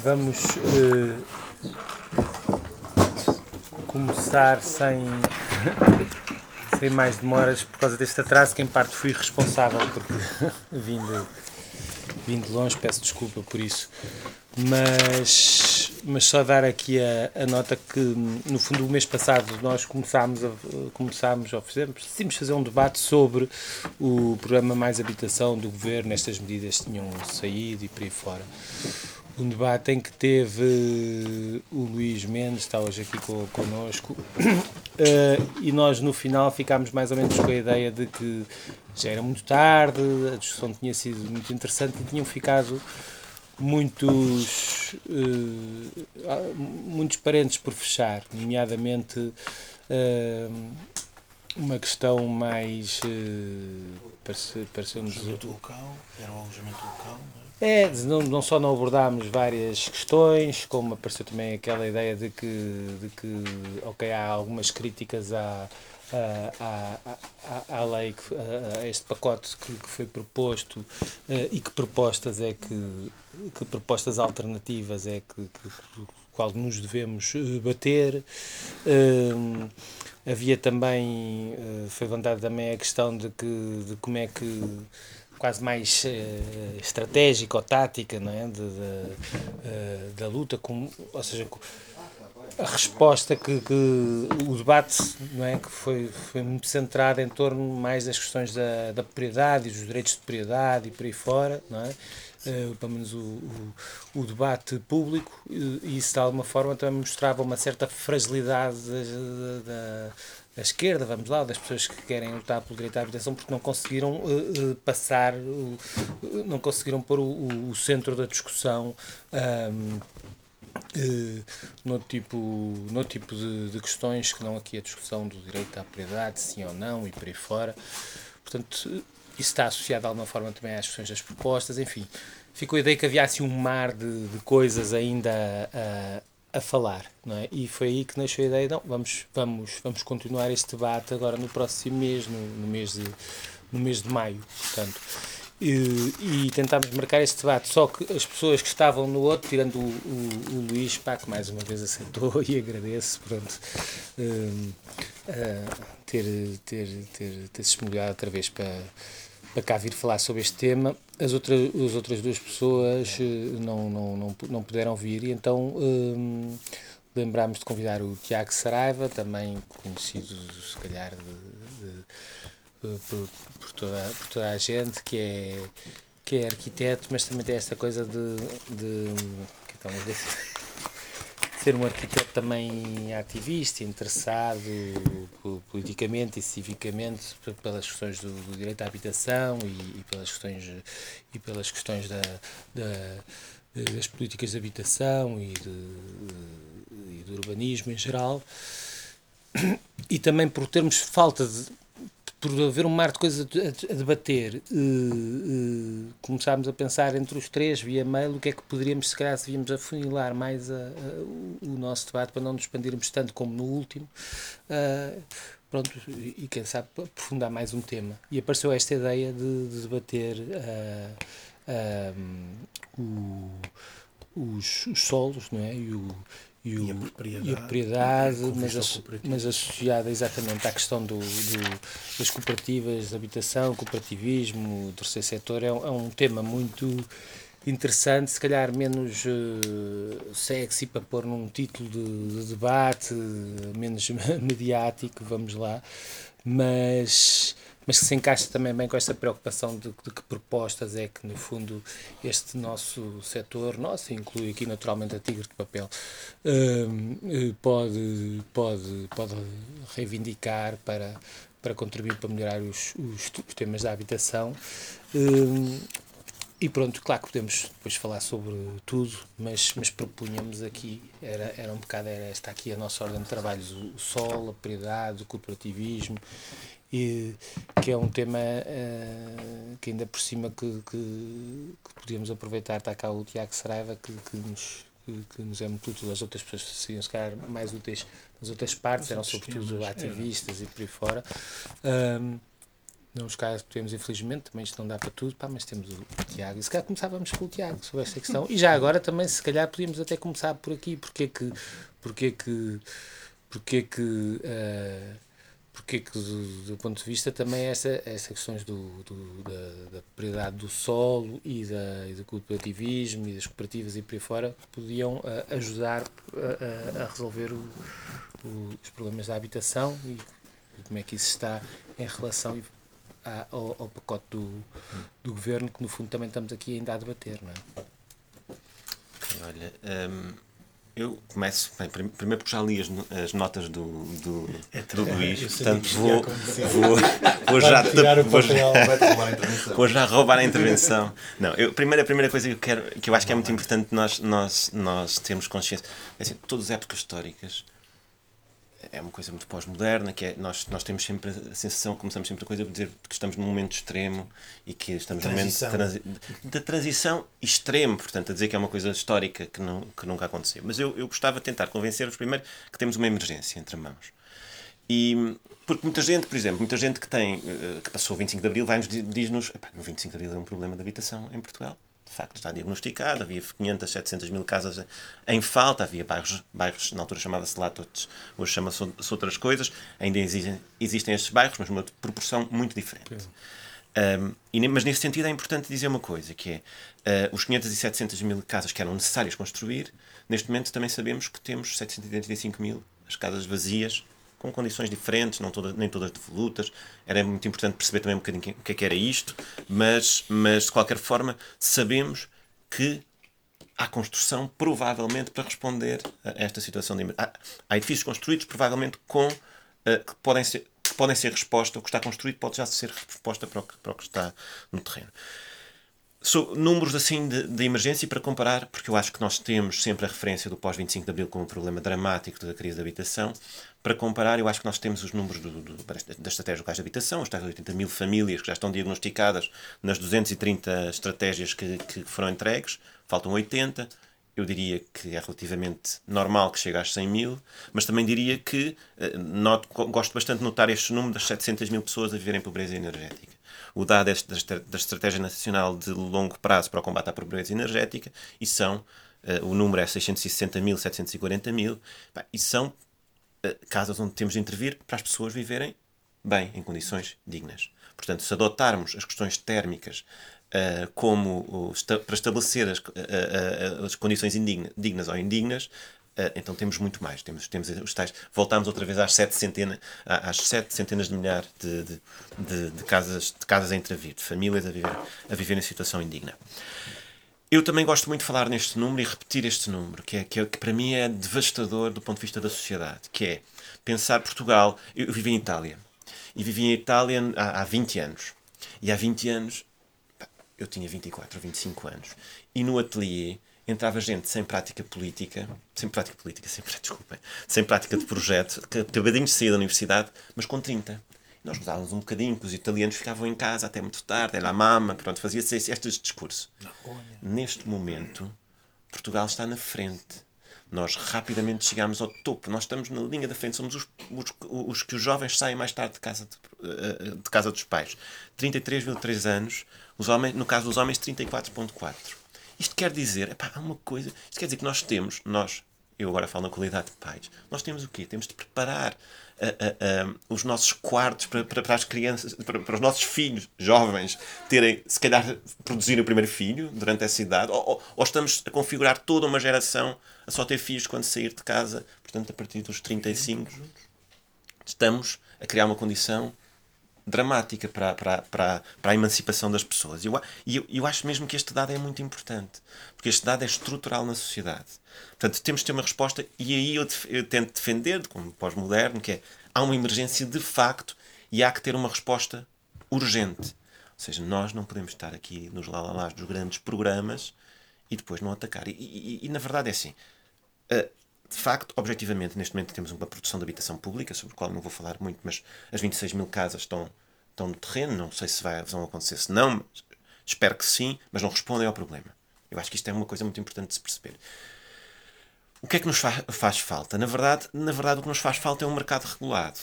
Vamos uh, começar sem, sem mais demoras por causa deste atraso, que em parte fui responsável porque vim de longe, peço desculpa por isso. Mas, mas só dar aqui a, a nota que no fundo o mês passado nós começámos a, começámos, ou fizemos, decidimos fazer um debate sobre o programa Mais Habitação do Governo, estas medidas tinham saído e por aí fora um debate em que teve o Luís Mendes, está hoje aqui connosco, uh, e nós no final ficámos mais ou menos com a ideia de que já era muito tarde, a discussão tinha sido muito interessante e tinham ficado muitos, uh, muitos parentes por fechar, nomeadamente uma questão mais. Uh, pareceu-nos. Alojamento era um alojamento local, é? Não, não só não abordámos várias questões, como apareceu também aquela ideia de que, de que ok, há algumas críticas à, à, à, à lei, a, este pacote que, que foi proposto eh, e que propostas é que, que propostas alternativas é que, que qual nos devemos eh, bater. Uh, havia também, foi levantada também a questão de, que, de como é que quase mais uh, estratégica ou tática não é? de, de uh, da luta, com, ou seja, a resposta que, que, o debate não é que foi foi muito centrado em torno mais das questões da, da propriedade e dos direitos de propriedade e por aí fora não é uh, pelo menos o, o, o, debate público e isso de alguma forma também mostrava uma certa fragilidade da, da da esquerda, vamos lá, das pessoas que querem lutar pelo direito à habitação porque não conseguiram uh, uh, passar, uh, não conseguiram pôr o, o, centro da discussão um, no tipo, no tipo de, de, questões que não aqui a discussão do direito à propriedade, sim ou não e por aí fora. Portanto, isso está associado de alguma forma também às questões das propostas, enfim. Ficou a ideia que havia assim um mar de, de coisas ainda a, a falar, não é? E foi aí que nasceu a ideia, não, vamos, vamos, vamos continuar este debate agora no próximo mês, no, no mês, de, no mês de maio, portanto. E, e, tentámos marcar este debate, só que as pessoas que estavam no outro, tirando o, o, o Luís, pá, que mais uma vez aceitou e agradeço, pronto, uh, uh, ter, ter, ter, ter se esmolhado outra vez para para cá vir falar sobre este tema. As, outras as outras duas pessoas eh, não, não, não, não puderam vir e então hum, lembrámos de convidar o Tiago Saraiva, também conhecido se calhar de, de, de, por, por, toda, por toda a gente, que é, que é arquiteto, mas também tem esta coisa de. de então, ser um arquiteto também ativista, interessado politicamente e civicamente pelas questões do, do direito à habitação e, e, pelas questões e pelas questões da, da das políticas de habitação e, de, e do urbanismo em geral. E também por termos falta de por haver um mar de coisas a, debater, uh, uh, começámos a pensar entre os três, via mail, o que é que poderíamos, se calhar, se víamos afunilar mais a, a, o nosso debate para não nos expandirmos tanto como no último. Uh, pronto, e quem sabe aprofundar mais um tema. E apareceu esta ideia de, de debater o, os, os solos, não é? E o, e, o, e, a propriedade, e a propriedade mas, mas associada exatamente à questão do, do, das cooperativas de habitação, cooperativismo, terceiro setor, é um, é um tema muito interessante, se calhar menos uh, sexy para pôr num título de, de debate, menos mediático, vamos lá, mas mas que se encaixa também bem com esta preocupação de, de, que propostas é que, no fundo, este nosso setor, nosso, inclui aqui naturalmente a Tigre de Papel, uh, pode, pode, pode reivindicar para, para contribuir para melhorar os, os, os temas da habitação. Uh, e pronto, claro que podemos depois falar sobre tudo, mas, mas propunhamos aqui, era, era um bocado, era esta aqui a nossa ordem de trabalhos, o, o sol, a prioridade, o cooperativismo e que é um tema uh, que ainda por cima que, que, que, podíamos aproveitar, está cá o Tiago Saraiva que, que, nos, que, que nos é muito útil, as outras pessoas seriam se calhar mais úteis nas outras partes, eram sobretudo ativistas é. e por aí fora. Um, não os casos que temos, infelizmente, também isto não dá para tudo, pá, mas temos o Tiago. E se calhar começávamos pelo Tiago sobre esta questão. E já agora também, se calhar, podíamos até começar por aqui. Porque que. Porque que. Porque que. Uh, porque que do, do, ponto de vista também essa, essa questões do, do da, da, propriedade do solo e, da, e do cooperativismo e das cooperativas e por aí fora podiam uh, ajudar a, a resolver o, o, os problemas da habitação e como é que isso está em relação ao, ao, pacote do, do governo, que no fundo também estamos aqui ainda a debater, não é? Olha, hum, eu começo, bem, primeiro porque já li as, as notas do, do, é, do Luís, portanto vou, vou, vou, já, vou, já, vou já roubar a intervenção. Não, eu, primeiro, a primeira coisa que eu quero, que eu acho que é muito importante nós, nós, nós termos consciência, é assim, todas as épocas históricas é uma coisa muito pós-moderna, que é, nós, nós temos sempre a sensação, começamos sempre a coisa de dizer que estamos num momento extremo e que estamos num momento de transição extremo, portanto, a dizer que é uma coisa histórica que, não, que nunca aconteceu. Mas eu, eu gostava de tentar convencer-vos primeiro que temos uma emergência entre mãos. E, porque muita gente, por exemplo, muita gente que tem, eh, que passou o 25 de Abril, vai-nos diz-nos, no 25 de Abril é um problema de habitação em Portugal de facto está diagnosticado, havia 500, 700 mil casas em falta, havia bairros, bairros na altura chamava-se Latotes, hoje chama-se outras coisas, ainda existem, existem estes bairros, mas numa proporção muito diferente. Um, e, mas nesse sentido é importante dizer uma coisa, que é uh, os 500 e 700 mil casas que eram necessárias construir, neste momento também sabemos que temos 785 mil as casas vazias com condições diferentes, não todas, nem todas devolutas. Era muito importante perceber também um bocadinho o que é que era isto, mas, mas de qualquer forma sabemos que há construção provavelmente para responder a esta situação de há, há edifícios construídos provavelmente com uh, que podem ser que podem ser resposta, o que está construído pode já ser resposta para o que, para o que está no terreno. So, números assim de, de, emergência para comparar, porque eu acho que nós temos sempre a referência do pós-25 de Abril como um problema dramático da crise da habitação. Para comparar, eu acho que nós temos os números do, do, da estratégia locais de habitação, as tais 80 mil famílias que já estão diagnosticadas nas 230 estratégias que, que foram entregues, faltam 80. Eu diria que é relativamente normal que chegue às 100 mil, mas também diria que eh, noto, gosto bastante de notar este número das 700 mil pessoas a viverem em pobreza energética o dado é da Estratégia Nacional de Longo Prazo para o Combate à Pobreza Energética e são, uh, o número é 660 mil, 740 mil, e são uh, casas onde temos de intervir para as pessoas viverem bem, em condições dignas. Portanto, se adotarmos as questões térmicas uh, como para estabelecer as, as condições indigna, dignas ou indignas, Uh, então temos muito mais. Temos, temos os tais. Voltamos outra vez às sete centenas, às sete centenas de milhares de, de, de, de, casas, de casas a intervir, de famílias a viver, a viver em situação indigna. Eu também gosto muito de falar neste número e repetir este número, que, é, que, é, que para mim é devastador do ponto de vista da sociedade, que é pensar Portugal. Eu, eu vivi em Itália. E vivi em Itália há, há 20 anos. E há 20 anos, eu tinha 24 ou 25 anos. E no ateliê entrava gente sem prática política, sem prática política, sem, desculpem, sem prática de projeto, que acabadinho de sair da universidade, mas com 30. nós gostávamos um bocadinho, que os italianos ficavam em casa até muito tarde, era a mama, pronto, fazia-se este discurso. Neste momento, Portugal está na frente. Nós rapidamente chegamos ao topo, nós estamos na linha da frente, somos os, os, os que os jovens saem mais tarde de casa, de, eh, de casa dos pais. 33,3 anos, os homens, no caso dos homens, 34,4 isto quer dizer, epá, há uma coisa. Isto quer dizer que nós temos, nós, eu agora falo na qualidade de pais, nós temos o quê? Temos de preparar uh, uh, uh, os nossos quartos para, para, para as crianças, para, para, os nossos filhos jovens terem, se calhar, produzir o primeiro filho durante essa idade, ou, ou, ou, estamos a configurar toda uma geração a só ter filhos quando sair de casa, portanto, a partir dos 35, estamos a criar uma condição dramática para, para, para, para a emancipação das pessoas. E eu, eu, eu acho mesmo que este dado é muito importante, porque este dado é estrutural na sociedade. Portanto, temos de ter uma resposta, e aí eu, eu tento defender, como pós-moderno, que é há uma emergência de facto e há que ter uma resposta urgente. Ou seja, nós não podemos estar aqui nos lalalás dos grandes programas e depois não atacar. E, e, e na verdade é assim. Uh, de facto, objetivamente, neste momento temos uma produção de habitação pública, sobre a qual não vou falar muito, mas as 26 mil casas estão, estão no terreno. Não sei se vai, vão acontecer, se não, espero que sim, mas não respondem ao problema. Eu acho que isto é uma coisa muito importante de se perceber. O que é que nos fa faz falta? Na verdade, na verdade, o que nos faz falta é um mercado regulado.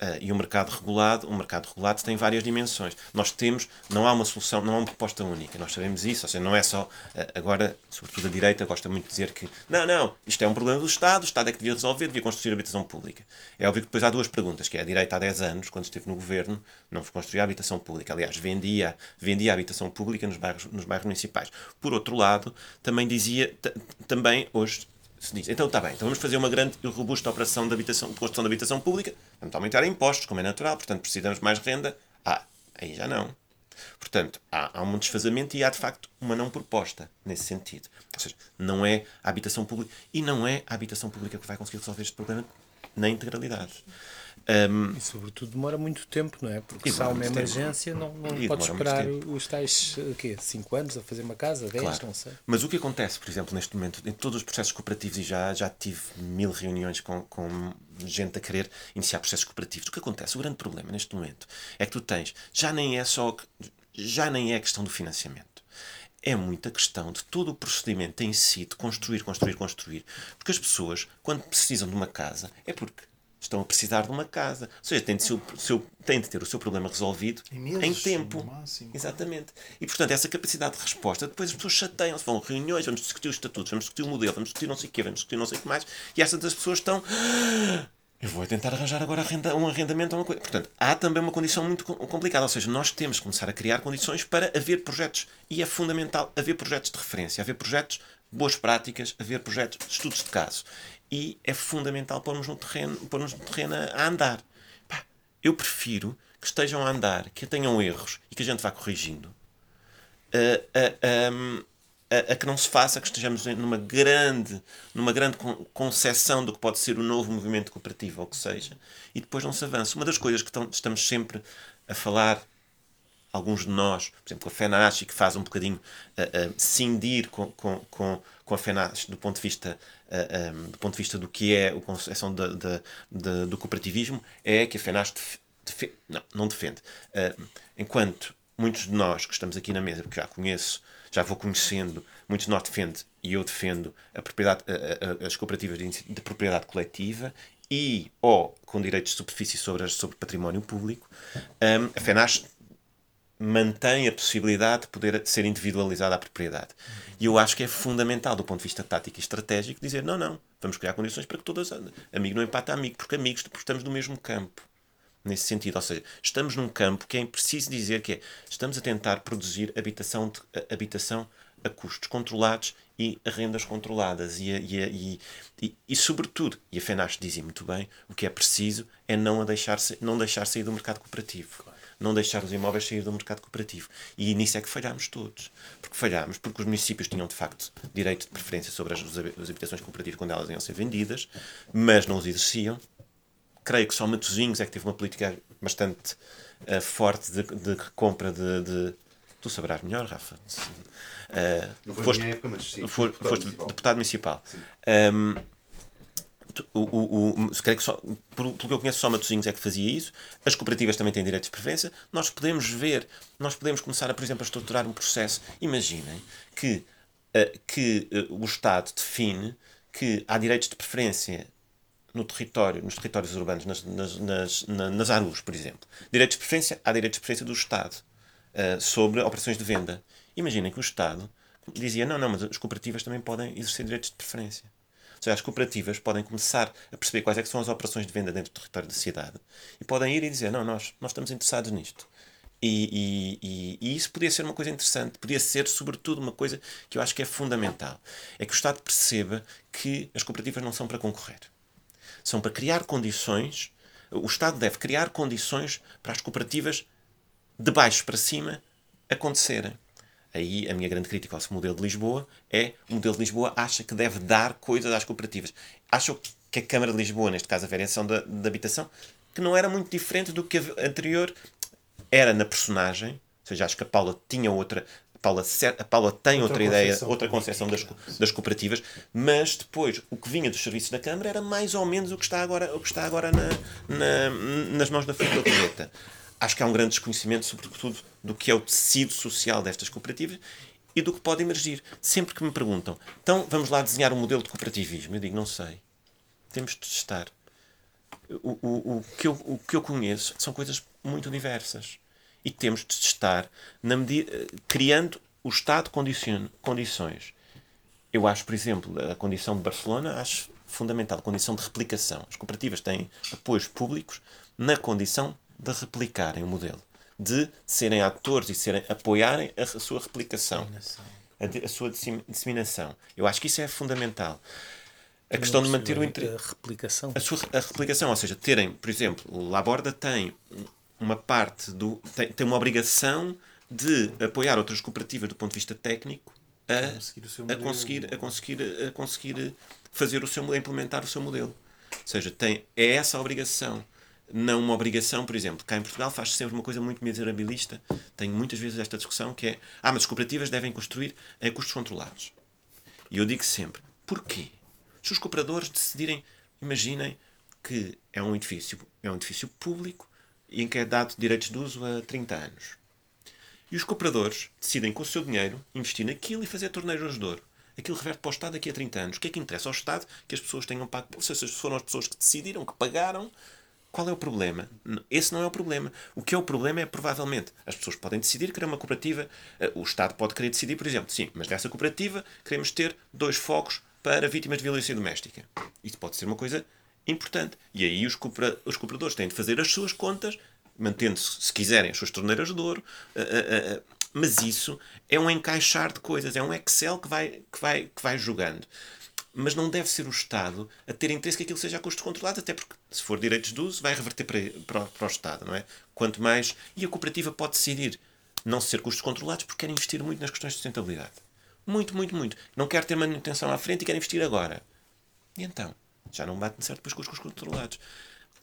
Uh, e o mercado regulado, o mercado regulado tem várias dimensões. Nós temos, não há uma solução, não há uma proposta única. Nós sabemos isso, ou seja, não é só uh, agora, sobretudo a direita gosta muito de dizer que não, não, isto é um problema do Estado, o Estado é que devia resolver, devia construir habitação pública. É óbvio que depois há duas perguntas, que é a direita há 10 anos, quando esteve no governo, não construía habitação pública. Aliás, vendia, vendia habitação pública nos bairros, nos bairros municipais. Por outro lado, também dizia, também hoje se diz, então está bem, então vamos fazer uma grande e robusta operação de, habitação, de construção de habitação pública, vamos aumentar impostos, como é natural, portanto precisamos de mais renda. Ah, aí já não. Portanto, há, há um desfazamento e há de facto uma não proposta nesse sentido. Ou seja, não é a habitação pública e não é a habitação pública que vai conseguir resolver este problema na integralidade. Um, e sobretudo demora muito tempo, não é? Porque se há uma emergência não, não podes esperar os tais quê? 5 anos a fazer uma casa, 10, claro. não sei. Mas o que acontece, por exemplo, neste momento, em todos os processos cooperativos, e já, já tive mil reuniões com, com gente a querer iniciar processos cooperativos, o que acontece, o grande problema neste momento é que tu tens, já nem é só, já nem é questão do financiamento é muita questão de todo o procedimento em si, de construir, construir, construir. Porque as pessoas, quando precisam de uma casa, é porque estão a precisar de uma casa. Ou seja, têm de, seu, seu, têm de ter o seu problema resolvido em, em tempo. Máximo, Exatamente. E, portanto, essa capacidade de resposta, depois as pessoas chateiam-se, vão a reuniões, vamos discutir os estatutos, vamos discutir o modelo, vamos discutir não sei o quê, vamos discutir não sei o que mais, e essas das pessoas estão. Ah, eu vou tentar arranjar agora um arrendamento ou uma coisa. Portanto, há também uma condição muito complicada. Ou seja, nós temos que começar a criar condições para haver projetos. E é fundamental haver projetos de referência, haver projetos boas práticas, haver projetos de estudos de caso e é fundamental pormos no terreno, pormos no terreno a andar. Pá, eu prefiro que estejam a andar, que tenham erros e que a gente vá corrigindo, a, a, a, a, que não se faça que estejamos numa grande, numa grande concepção do que pode ser o novo movimento cooperativo, ou que seja, e depois não se avança. Uma das coisas que estamos sempre a falar alguns de nós, por exemplo, a FENASH, que faz um bocadinho uh, uh, cindir com, com, com, com a FENASH do ponto de vista, uh, eh, um, do, ponto de vista do que é a concepção de, de, de, do cooperativismo, é que a FENASH def, não, não defende. enquanto muitos de nós que estamos aqui na mesa, porque já conheço, já vou conhecendo, muitos de nós defendem e eu defendo a propriedade, as cooperativas de, de propriedade coletiva e ou com direitos de superfície sobre, sobre património público, um, a FENASH mantém a possibilidade de poder ser individualizada a propriedade. E eu acho que é fundamental, do ponto de vista tático e estratégico, dizer: não, não, vamos criar condições para que todas. Amigo não empata amigo, porque amigos estamos no mesmo campo. Nesse sentido, ou seja, estamos num campo que é preciso dizer que é, estamos a tentar produzir habitação, de, habitação a custos controlados e a rendas controladas. E, e, e, e, e sobretudo, e a FENASH dizia muito bem, o que é preciso é não, a deixar, não deixar sair do mercado cooperativo. Claro não deixar os imóveis sair do mercado cooperativo. E nisso é que falhámos todos. Porque falhámos porque os municípios tinham, de facto, direito de preferência sobre as, as habitações cooperativas quando elas iam ser vendidas, mas não os exerciam. Creio que só Matosinhos é que teve uma política bastante uh, forte de, de compra de, de Tu sabrás melhor, Rafa. Uh, não foi foste, época, mas sim, foste, deputado foste municipal. deputado municipal. O, o, o, creio que só, pelo que eu conheço, só Matosinhos é que fazia isso. As cooperativas também têm direitos de preferência. Nós podemos ver, nós podemos começar, a, por exemplo, a estruturar um processo. Imaginem que, uh, que uh, o Estado define que há direitos de preferência no território, nos territórios urbanos, nas, nas, nas, nas ARUs, por exemplo. Direitos de preferência, há direitos de preferência do Estado uh, sobre operações de venda. Imaginem que o Estado dizia: não, não, mas as cooperativas também podem exercer direitos de preferência seja, as cooperativas podem começar a perceber quais é são as operações de venda dentro do território da cidade e podem ir e dizer, não, nós, nós estamos interessados nisto. E, e, e, isso podia ser uma coisa interessante, podia ser, sobretudo, uma coisa que eu acho que é fundamental. É que o Estado perceba que as cooperativas não são para concorrer. São para criar condições. O Estado deve criar condições para as cooperativas de baixo para cima acontecerem. Aí a minha grande crítica ao modelo de Lisboa é o modelo de Lisboa acha que deve dar coisas às cooperativas. Acho que a Câmara de Lisboa, neste caso a variação da, da habitação, que não era muito diferente do que a anterior era na personagem, ou seja, acho que a Paula tinha outra. A Paula, a Paula tem outra, outra ideia, outra concepção das, das cooperativas, mas depois o que vinha dos serviços da Câmara era mais ou menos o que está agora, o que está agora na, na nas mãos da Filipe acho que há um grande desconhecimento, sobretudo, do que é o tecido social destas cooperativas e do que pode emergir. Sempre que me perguntam, então vamos lá desenhar um modelo de cooperativismo, eu digo, não sei. Temos de testar. o, o, o, que eu, o que eu conheço são coisas muito diversas. E temos de estar na medida, criando o Estado condições. Eu acho, por exemplo, a condição de Barcelona, acho fundamental, a condição de replicação. As cooperativas têm apoios públicos na condição de replicarem o modelo, de serem atores e serem, apoiarem a, a sua replicação, a, a, sua disseminação. Eu acho que isso é fundamental. A questão de manter o A replicação. A, sua, a replicação, ou seja, terem, por exemplo, o Laborda tem uma parte do. tem, tem uma obrigação de apoiar outras cooperativas do ponto de vista técnico a, a, conseguir, a, conseguir, a conseguir fazer o seu implementar o seu modelo. Ou seja, tem, é essa a obrigação. Não uma obrigação, por exemplo, cá em Portugal faz -se sempre uma coisa muito miserabilista. Tenho muitas vezes esta discussão que é: ah, mas as cooperativas devem construir em custos controlados. E eu digo sempre: porquê? Se os cooperadores decidirem, imaginem que é um edifício, é um edifício público e em que é dado direitos de uso a 30 anos. E os cooperadores decidem com o seu dinheiro investir naquilo e fazer torneios de ouro aquilo reverte para o Estado daqui a 30 anos. O que é que interessa ao Estado que as pessoas tenham pago? Se foram as pessoas que decidiram, que pagaram, qual é o problema? Esse não é o problema. O que é o problema é, provavelmente, as pessoas podem decidir criar uma cooperativa, eh, o Estado pode querer decidir, por exemplo, sim, mas nessa cooperativa queremos ter dois focos para vítimas de violência doméstica. Isso pode ser uma coisa importante. E aí os, cooperadores têm de fazer as suas contas, mantendo-se, se quiserem, as suas torneiras de ouro, uh, uh, uh, mas isso é um encaixar de coisas, é um Excel que vai, que vai, que vai jogando. Mas não deve ser o Estado a ter interesse que aquilo seja a custos controlados, até porque, se for direitos de uso, vai reverter para, para, para o Estado, não é? Quanto mais. E a cooperativa pode decidir não ser custos controlados porque quer investir muito nas questões de sustentabilidade. Muito, muito, muito. Não quer ter manutenção à frente e quer investir agora. E então? Já não bate certo com os custos controlados.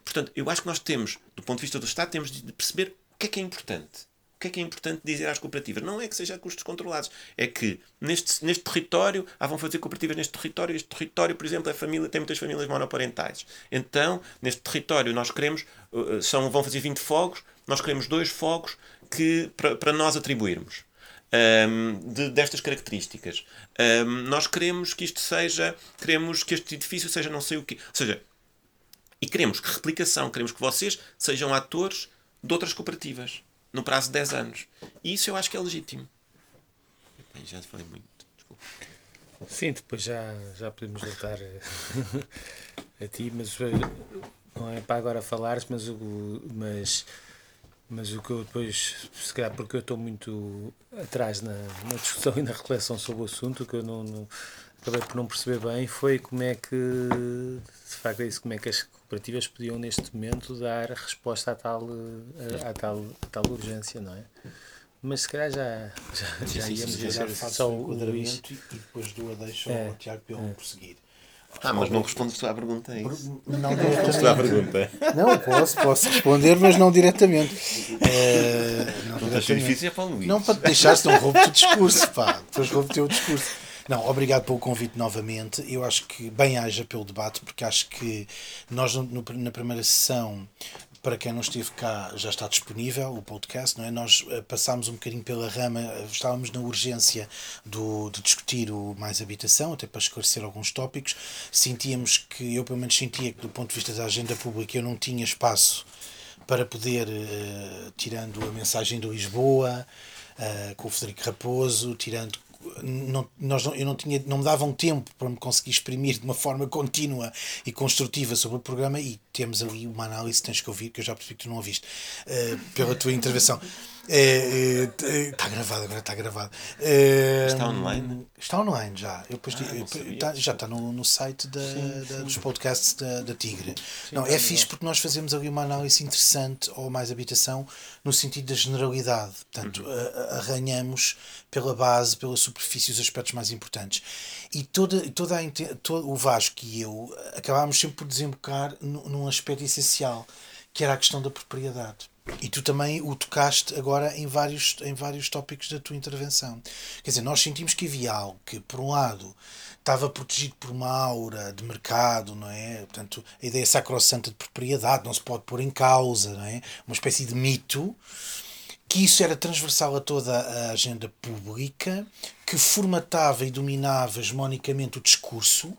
Portanto, eu acho que nós temos, do ponto de vista do Estado, temos de perceber o que é que é importante que é que é importante dizer às cooperativas? Não é que seja custos controlados, é que neste, neste território, ah, vão fazer cooperativas neste território, este território, por exemplo, é família, tem muitas famílias monoparentais. Então, neste território, nós queremos, uh, são, vão fazer 20 fogos, nós queremos dois fogos que, para, para nós atribuirmos. Um, de, destas características. Um, nós queremos que isto seja, queremos que este edifício seja não sei o quê. Ou seja, e queremos que replicação, queremos que vocês sejam atores de outras cooperativas no prazo de 10 anos. E isso eu acho que é legítimo. Bem, já falei muito, desculpa. Sim, depois já, já podemos voltar a, a ti, mas eh, não é para agora falares, mas o, mas, mas o que eu depois, se calhar porque eu estou muito atrás na, na discussão e na reflexão sobre o assunto, que eu não, não acabei por não perceber bem, foi como é que, de facto é isso, como é que as cooperativas podiam neste momento dar resposta à tal, a, a tal, a tal urgência, não é? Mas se calhar já, já, já sim, íamos dizer só o enquadramento e depois dou a deixa é, ao Tiago para ele é. prosseguir. Ah, mas não respondes tu à pergunta, é isso? Não diretamente. à pergunta. Não, posso, posso responder, mas não diretamente. É, não, não diretamente. difícil é para o Luís. Não para te deixar, senão roubo-te o discurso, pá. Depois roubo-te o discurso. Não, obrigado pelo convite novamente. Eu acho que bem haja pelo debate, porque acho que nós no, na primeira sessão para quem não esteve cá, já está disponível o podcast, não é? Nós uh, passámos um bocadinho pela rama, uh, estávamos na urgência do, de discutir o mais habitação, até para esclarecer alguns tópicos. Sentíamos que, eu pelo menos sentia que, do ponto de vista da agenda pública, eu não tinha espaço para poder, uh, tirando a mensagem do Lisboa, com o Frederico Raposo, tirando não, nós não, eu não, tinha, não me davam tempo para me conseguir exprimir de uma forma contínua e construtiva sobre o programa e temos ali uma análise que tens que ouvir, que eu já percebi que tu não ouviste, uh, pela tua intervenção. É, é, está gravado, agora está gravado. É, está online? Está online já. Eu depois, ah, tá, já está no, no site da, sim, da, dos podcasts da, da Tigre. Sim, não, é fixe porque nós fazemos ali uma análise interessante ou mais habitação no sentido da generalidade. Portanto, uhum. arranhamos pela base, pela superfície, os aspectos mais importantes. E toda, toda a, todo, o Vasco e eu acabámos sempre por desembocar num aspecto essencial, que era a questão da propriedade. E tu também o tocaste agora em vários, em vários tópicos da tua intervenção. Quer dizer, nós sentimos que havia algo que, por um lado, estava protegido por uma aura de mercado, não é? Portanto, a ideia sacrossanta de propriedade não se pode pôr em causa, não é? Uma espécie de mito que isso era transversal a toda a agenda pública, que formatava e dominava hegemonicamente o discurso,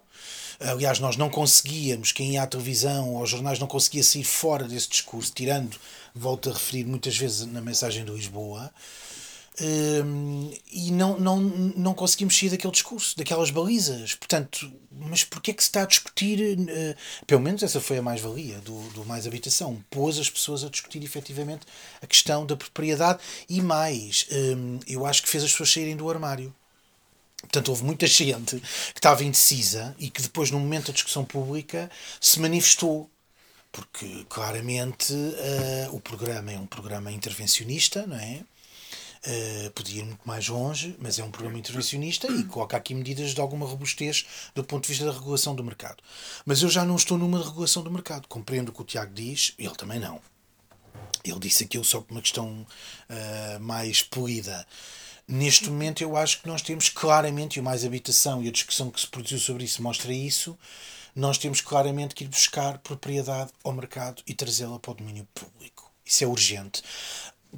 Aliás, nós não conseguíamos, quem ia à televisão ou aos jornais não conseguia sair fora desse discurso, tirando, volto a referir muitas vezes na mensagem de Lisboa, um, e não, não, não conseguimos sair daquele discurso, daquelas balizas. Portanto, mas porquê é que se está a discutir? Uh, pelo menos essa foi a mais-valia do, do Mais Habitação. Pôs as pessoas a discutir efetivamente a questão da propriedade e mais, um, eu acho que fez as pessoas saírem do armário. Portanto, houve muita gente que estava indecisa e que depois, no momento da discussão pública, se manifestou. Porque, claramente, uh, o programa é um programa intervencionista, não é? Uh, podia ir muito mais longe, mas é um programa intervencionista e coloca aqui medidas de alguma robustez do ponto de vista da regulação do mercado. Mas eu já não estou numa regulação do mercado. Compreendo o que o Tiago diz, ele também não. Ele disse aquilo só por uma questão uh, mais polida. Neste momento, eu acho que nós temos claramente, e o Mais Habitação e a discussão que se produziu sobre isso mostra isso, nós temos claramente que ir buscar propriedade ao mercado e trazê-la para o domínio público. Isso é urgente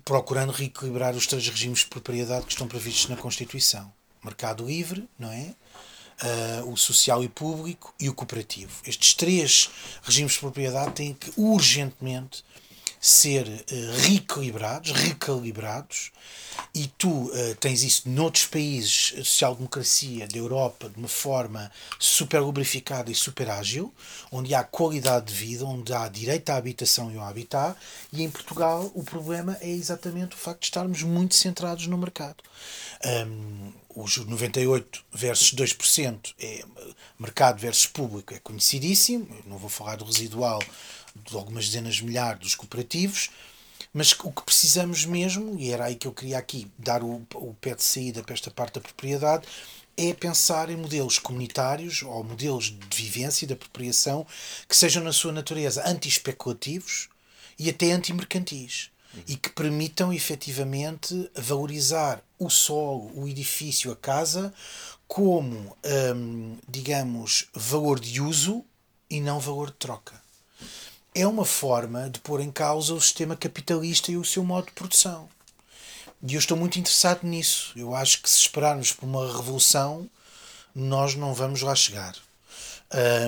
procurando reequilibrar os três regimes de propriedade que estão previstos na Constituição: mercado livre, não é? Uh, o social e público e o cooperativo. Estes três regimes de propriedade têm que urgentemente ser uh, reequilibrados, recalibrados, e tu uh, tens isso noutros países de social-democracia da Europa de uma forma super lubrificada e super ágil, onde há qualidade de vida, onde há direito à habitação e ao habitat, e em Portugal o problema é exatamente o facto de estarmos muito centrados no mercado. Um, os 98 versus 2% é mercado versus público é conhecidíssimo, não vou falar do residual de algumas dezenas de milhares dos cooperativos, mas o que precisamos mesmo, e era aí que eu queria aqui dar o, o pé de saída para esta parte da propriedade, é pensar em modelos comunitários ou modelos de vivência e de apropriação que sejam, na sua natureza, anti-especulativos e até anti-mercantis e que permitam efetivamente valorizar o solo, o edifício, a casa como, hum, digamos, valor de uso e não valor de troca é uma forma de pôr em causa o sistema capitalista e o seu modo de produção. E eu estou muito interessado nisso. Eu acho que se esperarmos por uma revolução, nós não vamos lá chegar.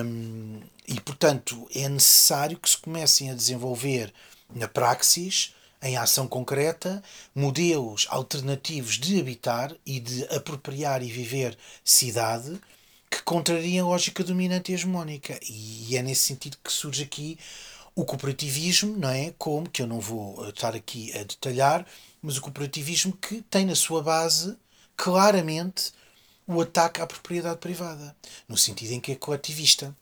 Um, e, portanto, é necessário que se comecem a desenvolver na praxis, em ação concreta, modelos alternativos de habitar e de apropriar e viver cidade que contrariem a lógica dominante e hegemónica. E é nesse sentido que surge aqui o cooperativismo, não é? Como, que eu não vou eh, estar aqui a detalhar, mas o cooperativismo que tem na sua base claramente o ataque à propriedade privada, no sentido em que é coletivista.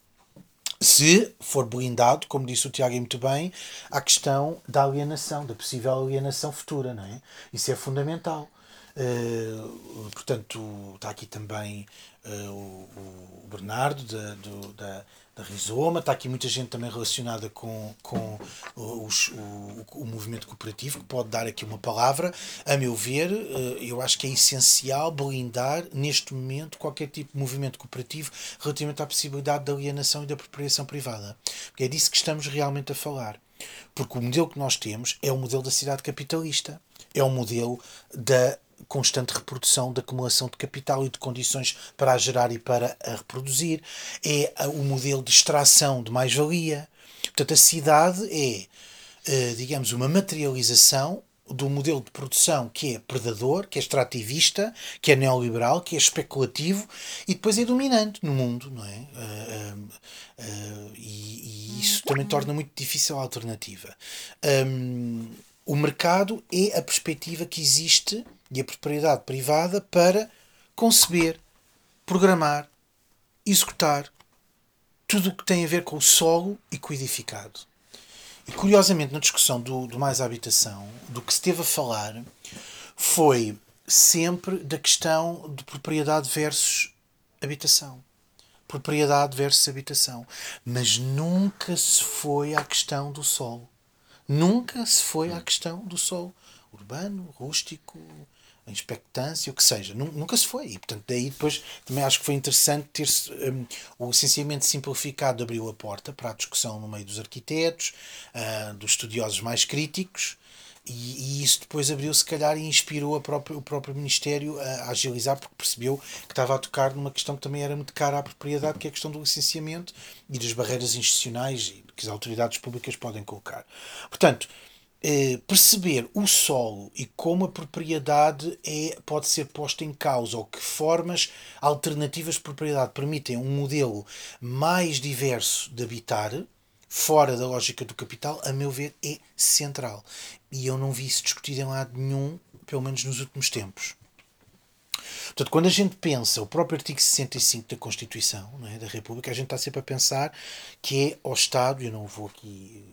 Se for blindado, como disse o Tiago muito bem, à questão da alienação, da possível alienação futura, não é? Isso é fundamental. Uh, portanto, está aqui também uh, o, o, Bernardo da, do, da, da Rizoma, está aqui muita gente também relacionada com, com os, o, o movimento cooperativo, que pode dar aqui uma palavra. A meu ver, uh, eu acho que é essencial blindar neste momento qualquer tipo de movimento cooperativo relativamente à possibilidade da alienação e da apropriação privada. Porque é disso que estamos realmente a falar. Porque o modelo que nós temos é o modelo da cidade capitalista. É o modelo da constante reprodução da acumulação de capital e de condições para a gerar e para a reproduzir. É o modelo de extração de mais-valia. Portanto, a cidade é, eh, digamos, uma materialização do modelo de produção que é predador, que é extrativista, que é neoliberal, que é especulativo e depois é dominante no mundo, não é? Uh, uh, uh, e, e, isso também torna muito difícil a alternativa. Um, o mercado é a perspectiva que existe e a propriedade privada para conceber, programar, executar tudo o que tem a ver com o solo e com o edificado. E curiosamente, na discussão do, do Mais Habitação, do que se teve a falar foi sempre da questão de propriedade versus habitação. Propriedade versus habitação. Mas nunca se foi à questão do solo. Nunca se foi à questão do solo urbano, rústico, a expectância, o que seja. Nunca se foi. E, portanto, daí depois também acho que foi interessante ter um, o licenciamento simplificado abriu a porta para a discussão no meio dos arquitetos, uh, dos estudiosos mais críticos, E, e, isso depois abriu, se calhar, e inspirou própria, o próprio Ministério a, agilizar, porque percebeu que estava a tocar numa questão que também era muito cara à propriedade, que é a questão do licenciamento e das barreiras institucionais que as autoridades públicas podem colocar. Portanto, eh, perceber o solo e como a propriedade é, pode ser posta em causa, ou que formas alternativas de propriedade permitem um modelo mais diverso de habitar, fora da lógica do capital, a meu ver, é central. E eu não vi isso discutido em lado nenhum, pelo menos nos últimos tempos. Portanto, quando a gente pensa o próprio artigo 65 da Constituição é, da República, a gente está sempre a pensar que é ao Estado, eu não vou aqui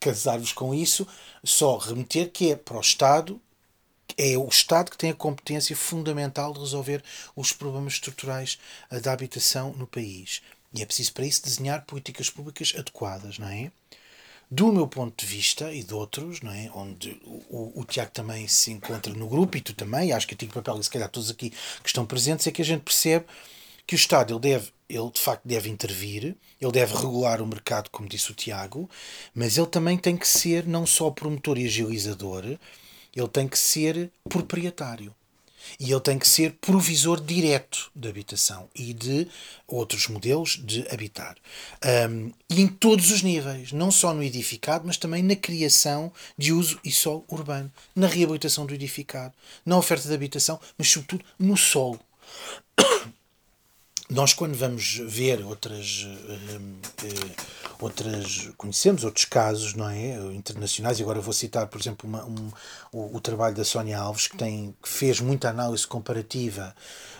casar-vos com isso, só remeter que é para o Estado, é o Estado que tem a competência fundamental de resolver os problemas estruturais eh, da habitação no país. E é preciso para isso desenhar políticas públicas adequadas, não é? Do meu ponto de vista e de outros, não é? onde o, o, Tiago também se encontra no grupo e tu também, acho que eu tenho papel e se calhar todos aqui que estão presentes, é que a gente percebe que o Estado ele deve, ele de facto deve intervir, ele deve regular o mercado, como disse o Tiago, mas ele também tem que ser não só promotor e agilizador, ele tem que ser proprietário. E ele tem que ser provisor direto de habitação e de outros modelos de habitar. Um, e em todos os níveis, não só no edificado, mas também na criação de uso e solo urbano, na reabilitação do edificado, na oferta de habitação, mas sobretudo no solo. Nós, quando vamos ver outras, uh, outras conhecemos outros casos não é internacionais e agora vou citar por exemplo uma, um, o, o, trabalho da Sónia Alves que tem que fez muita análise comparativa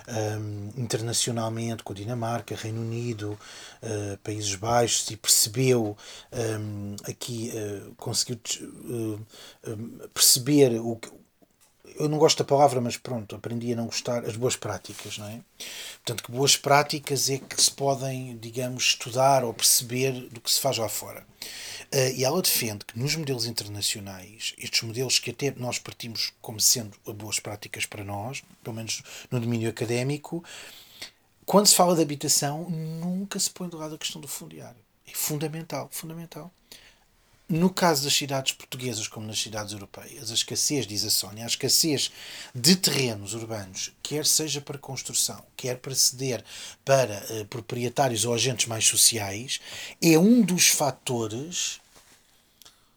um, internacionalmente com a Dinamarca Reino Unido uh, Países Baixos e percebeu um, aqui uh, conseguiu uh, perceber o eu não gosto da palavra, mas pronto, aprendi a não gostar, as boas práticas, não é? Portanto, que boas práticas é que se podem, digamos, estudar ou perceber do que se faz lá fora. Uh, e ela defende que nos modelos internacionais, estes modelos que até nós partimos como sendo boas práticas para nós, pelo menos no domínio académico, quando se fala de habitação, nunca se põe de lado a questão do fundiário. É fundamental, fundamental. No caso das cidades portuguesas, como nas cidades europeias, a escassez, diz a Sónia, a escassez de terrenos urbanos, quer seja para construção, quer para ceder para uh, proprietários ou agentes mais sociais, é um dos fatores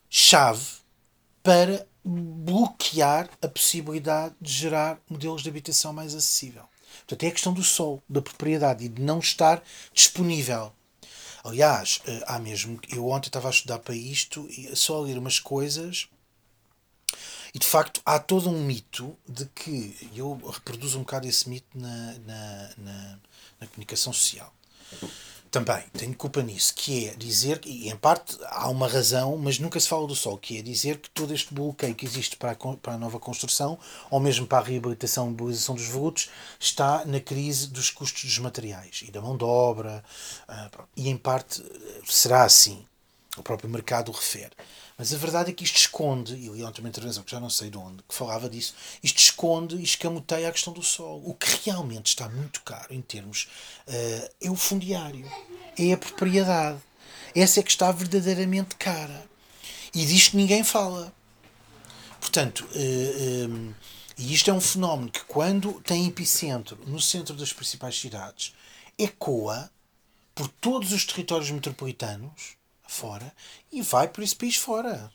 chave para bloquear a possibilidade de gerar modelos de habitação mais acessível. Portanto, é a questão do sol, da propriedade e de não estar disponível Aliás, eh, há mesmo. Eu ontem estava a estudar para isto e só a ler umas coisas. E de facto há todo um mito de que. Eu reproduzo um bocado esse mito na, na, na, na comunicação social também tenho culpa nisso, que é dizer, e em parte há uma razão, mas nunca se fala do sol, que é dizer que todo este bloqueio que existe para a, para a nova construção, ou mesmo para a reabilitação e mobilização dos volutos, está na crise dos custos dos materiais e da mão de obra, uh, e em parte será assim, o próprio mercado refere. Mas a verdade é que isto esconde, e eu li ontem uma intervenção que já não sei de onde, que falava disso, isto esconde e escamoteia a questão do sol. O que realmente está muito caro em termos uh, é o fundiário, é a propriedade. Essa é que está verdadeiramente cara. E disto ninguém fala. Portanto, uh, eh, um, eh, e isto é um fenómeno que, quando tem epicentro no centro das principais cidades, ecoa por todos os territórios metropolitanos fora e vai por esse país fora.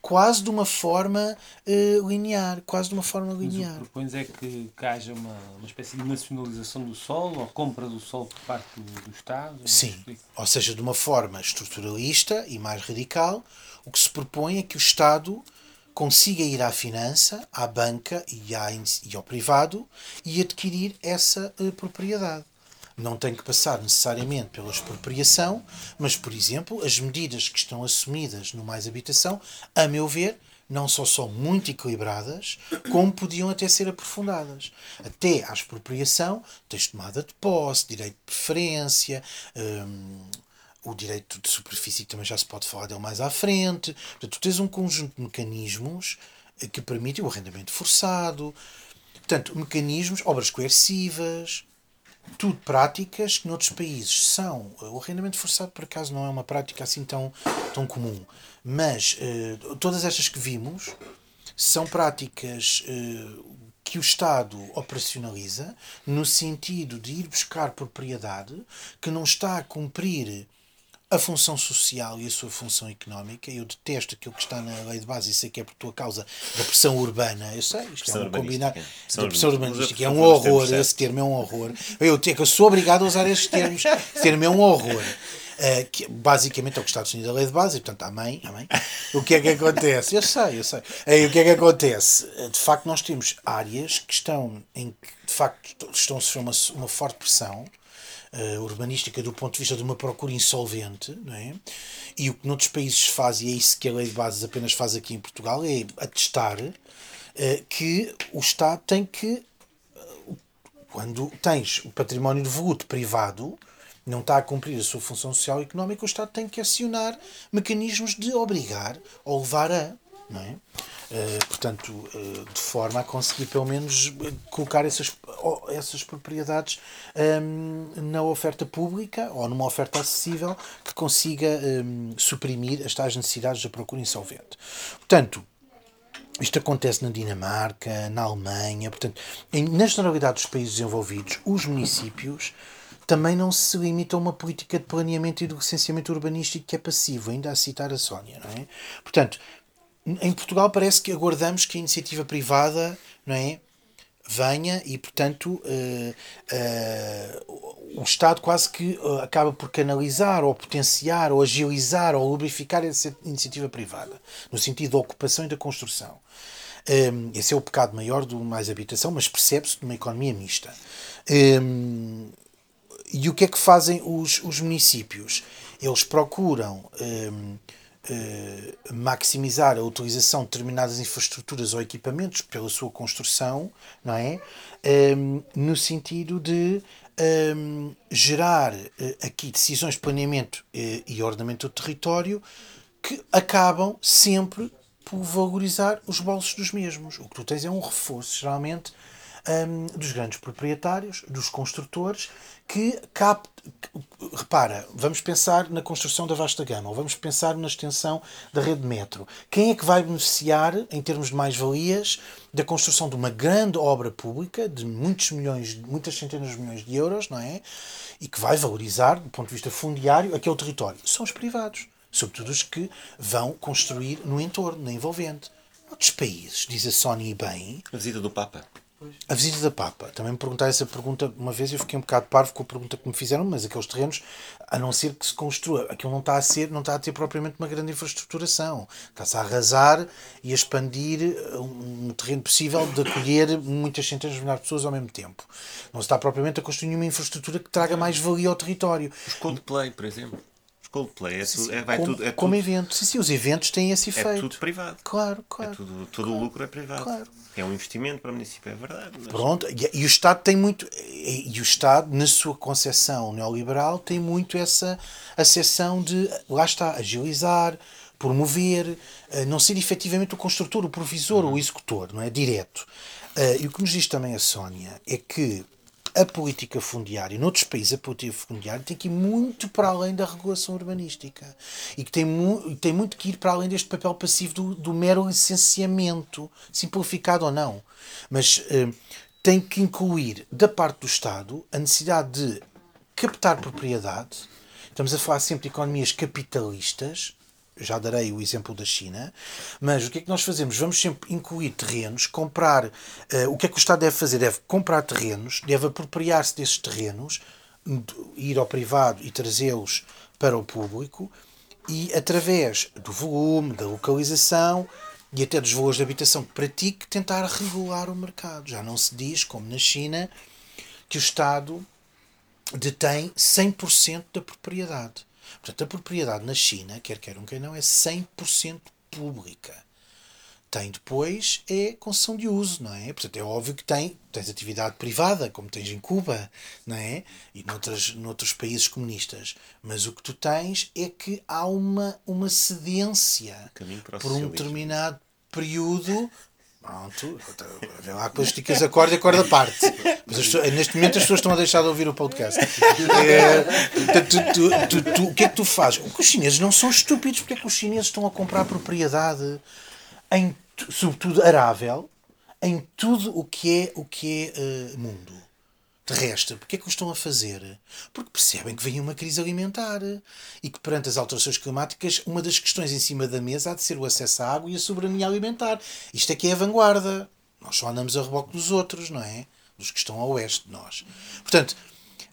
Quase de uma forma uh, linear. Quase de uma forma linear. Mas o que propões é que, que haja uma, uma espécie de nacionalização do solo ou compra do solo por parte do, do Estado? Sim. Ou seja, de uma forma estruturalista e mais radical, o que se propõe é que o Estado consiga ir à finança, à banca e, à, e ao privado e adquirir essa uh, propriedade não tem que passar necessariamente pela expropriação, mas, por exemplo, as medidas que estão assumidas no Mais Habitação, a meu ver, não só são muito equilibradas, como podiam até ser aprofundadas. Até à expropriação, tens tomada de posse, direito de preferência, hum, o direito de superfície, que também já se pode falar dele mais à frente. Portanto, tu tens um conjunto de mecanismos eh, que permitem o arrendamento forçado, portanto, mecanismos, obras coercivas, tudo práticas que noutros países são. O arrendamento forçado, por acaso, não é uma prática assim tão, tão comum. Mas uh, todas estas que vimos são práticas uh, que o Estado operacionaliza no sentido de ir buscar propriedade que não está a cumprir a função social e a sua função económica. Eu detesto aquilo que está na lei de base e sei que é por tua causa da pressão urbana. Eu sei, isto é um combinar da pressão urbanística. É um horror, esse termo é um horror. Eu, eu sou obrigado a usar estes termos. Esse termo é um horror. Uh, que basicamente é o que está definido a lei de base, e portanto, amém, amém. O que é que acontece? Eu sei, eu sei. Aí, o que é que acontece? De facto, nós temos áreas que estão em que, de facto, estão a sofrer uma, uma forte pressão uh, urbanística do ponto de vista de uma procura insolvente, não é? E o que noutros países se faz, e é isso que a lei de bases apenas faz aqui em Portugal, é atestar uh, que o Estado tem que, uh, quando tens o património devoluto privado, não está a cumprir a sua função social e económica, o Estado tem que acionar mecanismos de obrigar ou levar a. Não é? Uh, portanto, uh, de forma a conseguir pelo menos colocar essas, essas propriedades um, ehm, na oferta pública ou numa oferta acessível que consiga um, ehm, suprimir as tais necessidades da procura insolvente. Portanto, isto acontece na Dinamarca, na Alemanha, portanto, em, na generalidade dos países desenvolvidos, os municípios também não se limita a uma política de planeamento e de licenciamento urbanístico que é passivo, ainda a citar a Sónia, não é? Portanto, em Portugal parece que aguardamos que a iniciativa privada, não é? venha e, portanto, uh, uh, o Estado quase que uh, acaba por canalizar ou potenciar ou agilizar ou lubrificar essa iniciativa privada, no sentido da ocupação e da construção. Um, esse é o pecado maior do mais habitação, mas percebe-se numa economia mista. Um, e o que é que fazem os, os municípios? Eles procuram uh, eh, maximizar a utilização de determinadas infraestruturas ou equipamentos pela sua construção, não é? Um, no sentido de um, gerar uh, aqui decisões de planeamento uh, e ordenamento do território que acabam sempre por valorizar os bolsos dos mesmos. O que tu tens é um reforço, geralmente, um, dos grandes proprietários, dos construtores, que cap... repara, vamos pensar na construção da vasta gama, ou vamos pensar na extensão da rede metro. Quem é que vai beneficiar, em termos de mais-valias, da construção de uma grande obra pública de muitos milhões, muitas centenas de milhões de euros, não é? E que vai valorizar, do ponto de vista fundiário, aquele território? São os privados, sobretudo os que vão construir no entorno, na envolvente. Outros países, diz a Sony bem. A visita do Papa. A visita da Papa. Também me perguntaram essa pergunta uma vez e eu fiquei um bocado parvo com a pergunta que me fizeram, mas aqueles terrenos, a não ser que se construa, aquilo não está a ser, não está a ter propriamente uma grande infraestruturação. Está-se a arrasar e a expandir um terreno possível de acolher muitas centenas de milhares de pessoas ao mesmo tempo. Não se está propriamente a construir uma infraestrutura que traga mais valia ao território. Os Coldplay, por exemplo. Coldplay, é, tudo, é, vai como, tudo, é como tudo, evento. Sim, sim, os eventos têm esse efeito. É tudo privado. Claro, claro. É tudo, todo claro, o lucro é privado. Claro. É um investimento para o município, é verdade. Mas... Pronto, e, e, o Estado tem muito. E, e, o Estado, na sua concepção neoliberal, tem muito essa acessão de, lá está, agilizar, promover, eh, não ser efetivamente o construtor, o provisor, uhum. o executor, não é? Direto. Uh, e o que nos diz também a Sónia é que a política fundiária, noutros países, a política fundiária tem que ir muito para além da regulação urbanística e que tem, mu tem muito que ir para além deste papel passivo do, do mero licenciamento, simplificado ou não. Mas eh, tem que incluir, da parte do Estado, a necessidade de captar propriedade. Estamos a falar sempre de economias capitalistas, já darei o exemplo da China, mas o que é que nós fazemos? Vamos sempre incluir terrenos, comprar. Uh, o que é que o Estado deve fazer? Deve comprar terrenos, deve apropriar-se desses terrenos, ir ao privado e trazê-los para o público e, através do volume, da localização e até dos valores de habitação que pratique, tentar regular o mercado. Já não se diz, como na China, que o Estado detém 100% da propriedade. Portanto, a propriedade na China, quer queiram, quer não, é 100% pública. Tem depois é concessão de uso, não é? Portanto, é óbvio que tem, tens atividade privada, como tens em Cuba, não é? E noutras, noutros países comunistas. Mas o que tu tens é que há uma, uma cedência por um determinado período Pronto, vê lá que esticas a corda e a corda parte. Mas neste momento as pessoas estão a deixar de ouvir o podcast. É, tu, tu, tu, o que é que tu fazes? Os chineses não são estúpidos, porque é que os chineses estão a comprar propriedade em sobretudo arável, em tudo o que é, o que é uh, mundo terrestre. Porquê é que o estão a fazer? Porque percebem que vem uma crise alimentar e que perante as alterações climáticas uma das questões em cima da mesa há de ser o acesso à água e a soberania alimentar. Isto é que é a vanguarda. Nós só andamos a reboque dos outros, não é? Dos que estão a oeste de nós. Portanto,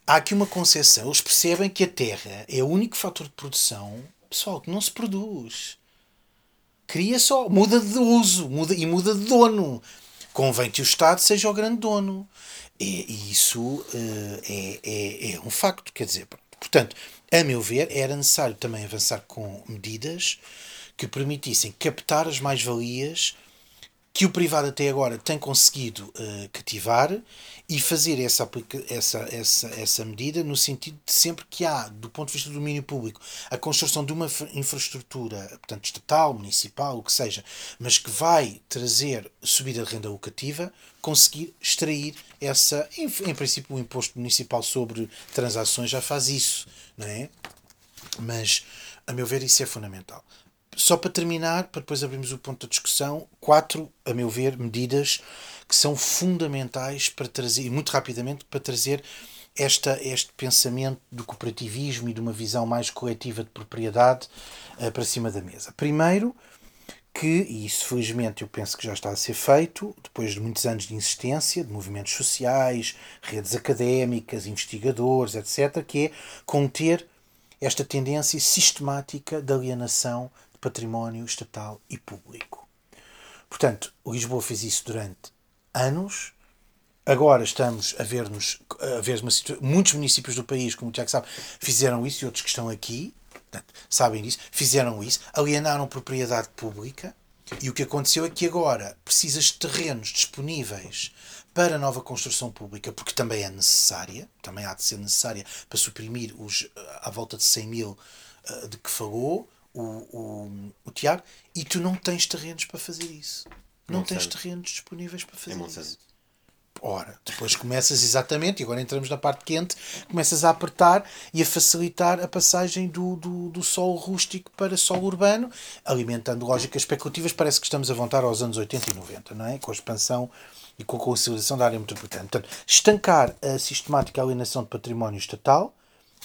há aqui uma concepção. Eles percebem que a terra é o único fator de produção, pessoal, que não se produz. Cria só, muda de uso muda, e muda de dono. Convém que o Estado seja o grande dono. E, isso uh, é, é, é um facto. Quer dizer, portanto, a meu ver, era necessário também avançar com medidas que permitissem captar as mais-valias que o privado até agora tem conseguido uh, cativar e fazer essa, essa, essa, essa medida no sentido de sempre que há, do ponto de vista do domínio público, a construção de uma infraestrutura, portanto, estatal, municipal, o que seja, mas que vai trazer subida de renda locativa, conseguir extrair essa. Em, em princípio, o imposto municipal sobre transações já faz isso, não é? Mas, a meu ver, isso é fundamental. Só para terminar, para depois abrirmos o ponto da discussão, quatro, a meu ver, medidas que são fundamentais para trazer, e muito rapidamente, para trazer esta, este pensamento do cooperativismo e de uma visão mais coletiva de propriedade uh, para cima da mesa. Primeiro, que, e isso felizmente eu penso que já está a ser feito, depois de muitos anos de insistência, de movimentos sociais, redes académicas, investigadores, etc., que é conter esta tendência sistemática de alienação património estatal e público. Portanto, Lisboa fez isso durante anos. Agora estamos a ver-nos, a ver uma situação. Muitos municípios do país, como o Tiago sabe, fizeram isso e outros que estão aqui, portanto, sabem disso, fizeram isso, alienaram propriedade pública. E o que aconteceu é que agora precisas de terrenos disponíveis para nova construção pública, porque também é necessária, também há de ser necessária para suprimir os à volta de 100 mil uh, de que falou, o, o, o Tiago, e tu não tens terrenos para fazer isso. Não, tens terrenos disponíveis para fazer é isso. Ora, depois começas exatamente, e agora entramos na parte quente, começas a apertar e a facilitar a passagem do, do, do solo rústico para solo urbano, alimentando lógicas especulativas. Parece que estamos a voltar aos anos 80 e 90, não é? Com a expansão e com a consolidação da área metropolitana. Portanto, estancar a sistemática alienação de património estatal,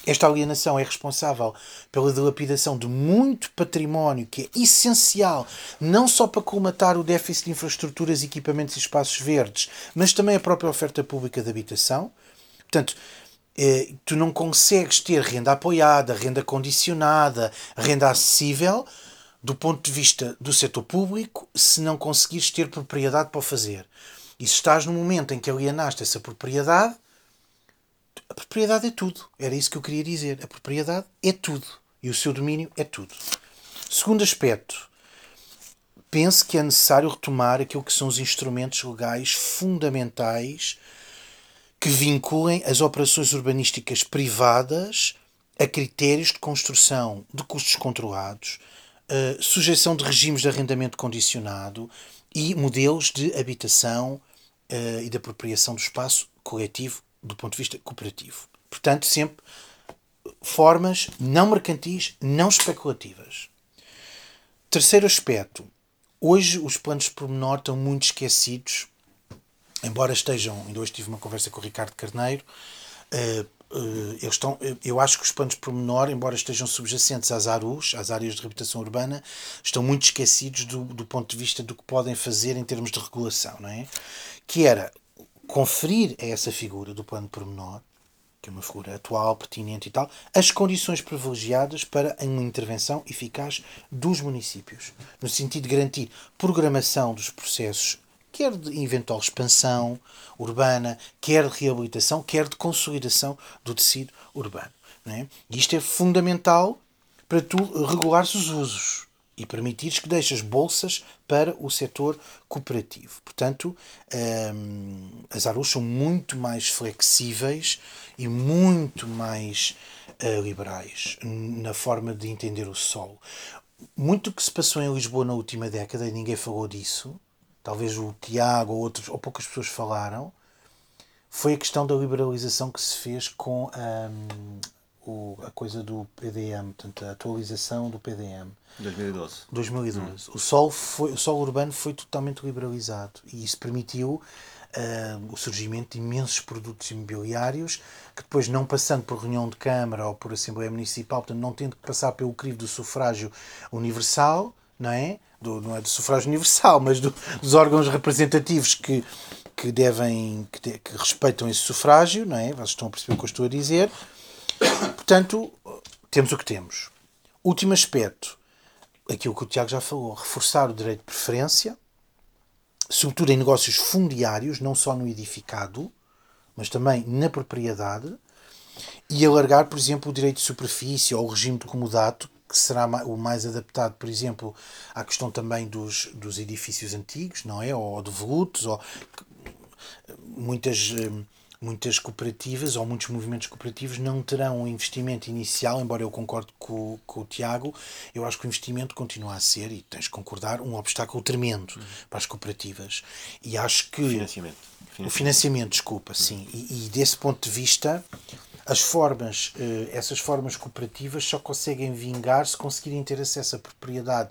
esta alienação é responsável pela dilapidação de muito património que é essencial não só para colmatar o déficit de infraestruturas, equipamentos e espaços verdes, mas também a própria oferta pública de habitação. Portanto, eh, tu não consegues ter renda apoiada, renda condicionada, renda acessível do ponto de vista do setor público se não conseguires ter propriedade para o fazer. E se estás no momento em que alienaste essa propriedade, a propriedade é tudo. Era isso que eu queria dizer. A propriedade é tudo. E o seu domínio é tudo. Segundo aspecto, penso que é necessário retomar aquilo que são os instrumentos legais fundamentais que vinculem as operações urbanísticas privadas a critérios de construção de custos controlados, sujeição de regimes de arrendamento condicionado e modelos de habitação uh, e de apropriação do espaço coletivo do ponto de vista cooperativo. Portanto, sempre formas não mercantis, não especulativas. Terceiro aspecto. Hoje os planos de pormenor estão muito esquecidos, embora estejam. Ainda hoje tive uma conversa com o Ricardo Carneiro. Uh, uh, eles estão, eu acho que os planos de pormenor, embora estejam subjacentes às ARUs, às áreas de reabilitação urbana, estão muito esquecidos do, do ponto de vista do que podem fazer em termos de regulação, não é? Que era conferir a essa figura do plano pormenor, que é uma figura atual, pertinente e tal, as condições privilegiadas para uma intervenção eficaz dos municípios, no sentido de garantir programação dos processos, quer de eventual expansão urbana, quer de reabilitação, quer de consolidação do tecido urbano. É? E isto é fundamental para tu regulares os usos e permitires que deixes bolsas para o setor cooperativo. Portanto, um, as ARUs são muito mais flexíveis e muito mais uh, liberais na forma de entender o solo. Muito que se passou em Lisboa na última década, e ninguém falou disso, talvez o Tiago ou, outros, ou poucas pessoas falaram, foi a questão da liberalização que se fez com um, o, a coisa do PDM, portanto, a atualização do PDM. 2012. 2012. Hum. O, solo foi, o solo urbano foi totalmente liberalizado e isso permitiu uh, o surgimento de imensos produtos imobiliários que depois, não passando por reunião de Câmara ou por Assembleia Municipal, portanto, não tendo que passar pelo crivo do sufrágio universal, não é? Do, não é do sufrágio universal, mas do, dos órgãos representativos que, que devem, que, de, que respeitam esse sufrágio, não é? Vocês estão a perceber o que eu estou a dizer. Portanto, temos o que temos. Último aspecto, aquilo que o Tiago já falou, reforçar o direito de preferência, sobretudo em negócios fundiários, não só no edificado, mas também na propriedade, e alargar, por exemplo, o direito de superfície ou o regime de comodato, que será o mais adaptado, por exemplo, à questão também dos, dos edifícios antigos, não é? Ou de volutos, ou muitas hum, muitas cooperativas ou muitos movimentos cooperativos não terão um investimento inicial, embora eu concorde com, com o Tiago, eu acho que o investimento continua a ser, e tens de concordar, um obstáculo tremendo uhum. para as cooperativas. E acho que. Financiamento. financiamento. O financiamento, desculpa, uhum. sim. E, e, desse ponto de vista, as formas, eh, essas formas cooperativas só conseguem vingar se conseguirem ter acesso à propriedade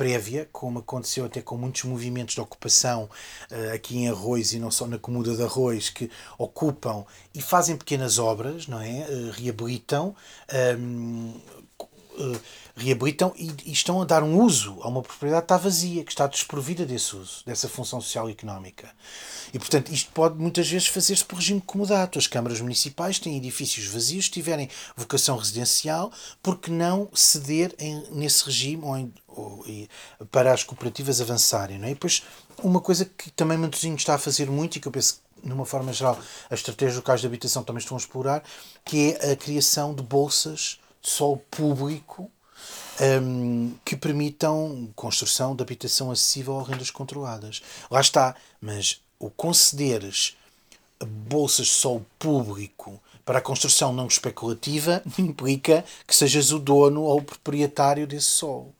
prévia, como aconteceu até com muitos movimentos de ocupação uh, aqui em Arroz e não só na Comuda de Arroz, que ocupam e fazem pequenas obras, não é? Uh, reabilitam. Um, ehm, reabilitam e, e, estão a dar um uso a uma propriedade que está vazia, que está desprovida desse uso, dessa função social e económica. E, portanto, isto pode muitas vezes fazer-se por regime comodato. As câmaras municipais têm edifícios vazios, se tiverem vocação residencial, porque não ceder em, nesse regime ou, em, ou e, para as cooperativas avançarem? Não é? E depois, uma coisa que também Matosinho está a fazer muito e que eu penso que numa forma geral, as estratégias locais de habitação também estão a explorar, que é a criação de bolsas de solo público um, que permitam construção de habitação acessível a rendas controladas. Lá está, mas o concederes bolsas de solo público para a construção não especulativa implica que sejas o dono ou o proprietário desse solo.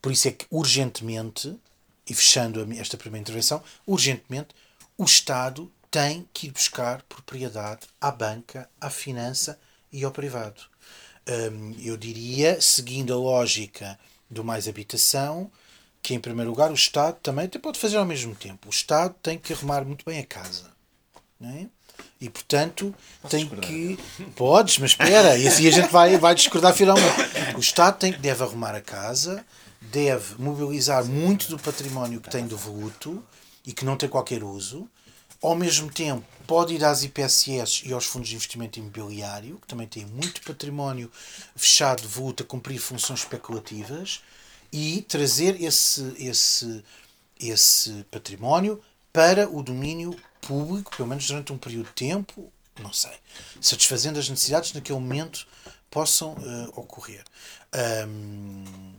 Por isso é que urgentemente, e fechando esta primeira intervenção, urgentemente o Estado tem que ir buscar propriedade à banca, à finança e ao privado. Hum, eu diria, seguindo a lógica do mais habitação, que em primeiro lugar o Estado também pode fazer ao mesmo tempo. O Estado tem que arrumar muito bem a casa. Não é? E portanto Posso tem discordar. que. Podes, mas espera, e assim a gente vai, vai discordar finalmente. O Estado tem, deve arrumar a casa, deve mobilizar muito do património que tem do voluto e que não tem qualquer uso. Ao mesmo tempo, pode ir às IPSS e aos fundos de investimento imobiliário, que também têm muito património fechado voluto a cumprir funções especulativas, e trazer esse, esse, esse património para o domínio público, pelo menos durante um período de tempo, não sei, satisfazendo as necessidades naquele momento possam uh, ocorrer. Um,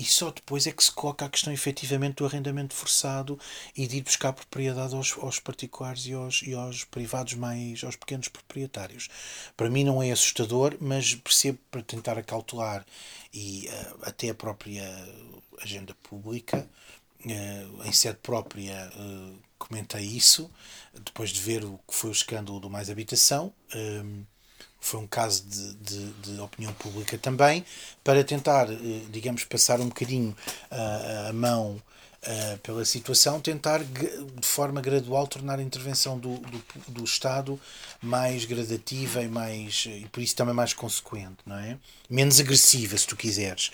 e só depois é que se coloca a questão efetivamente do arrendamento forçado e de ir buscar propriedade aos, aos particulares e aos, e aos privados mais, aos pequenos proprietários. Para mim não é assustador, mas percebo para tentar acautelar e uh, até a própria agenda pública, uh, em sede própria, uh, comentei isso, depois de ver o que foi o escândalo do Mais Habitação foi um caso de, de, de, opinião pública também, para tentar, eh, digamos, passar um bocadinho a, a mão Uh, pela situação, tentar de forma gradual tornar a intervenção do, do, do, Estado mais gradativa e mais e por isso também mais consequente, não é? Menos agressiva, se tu quiseres.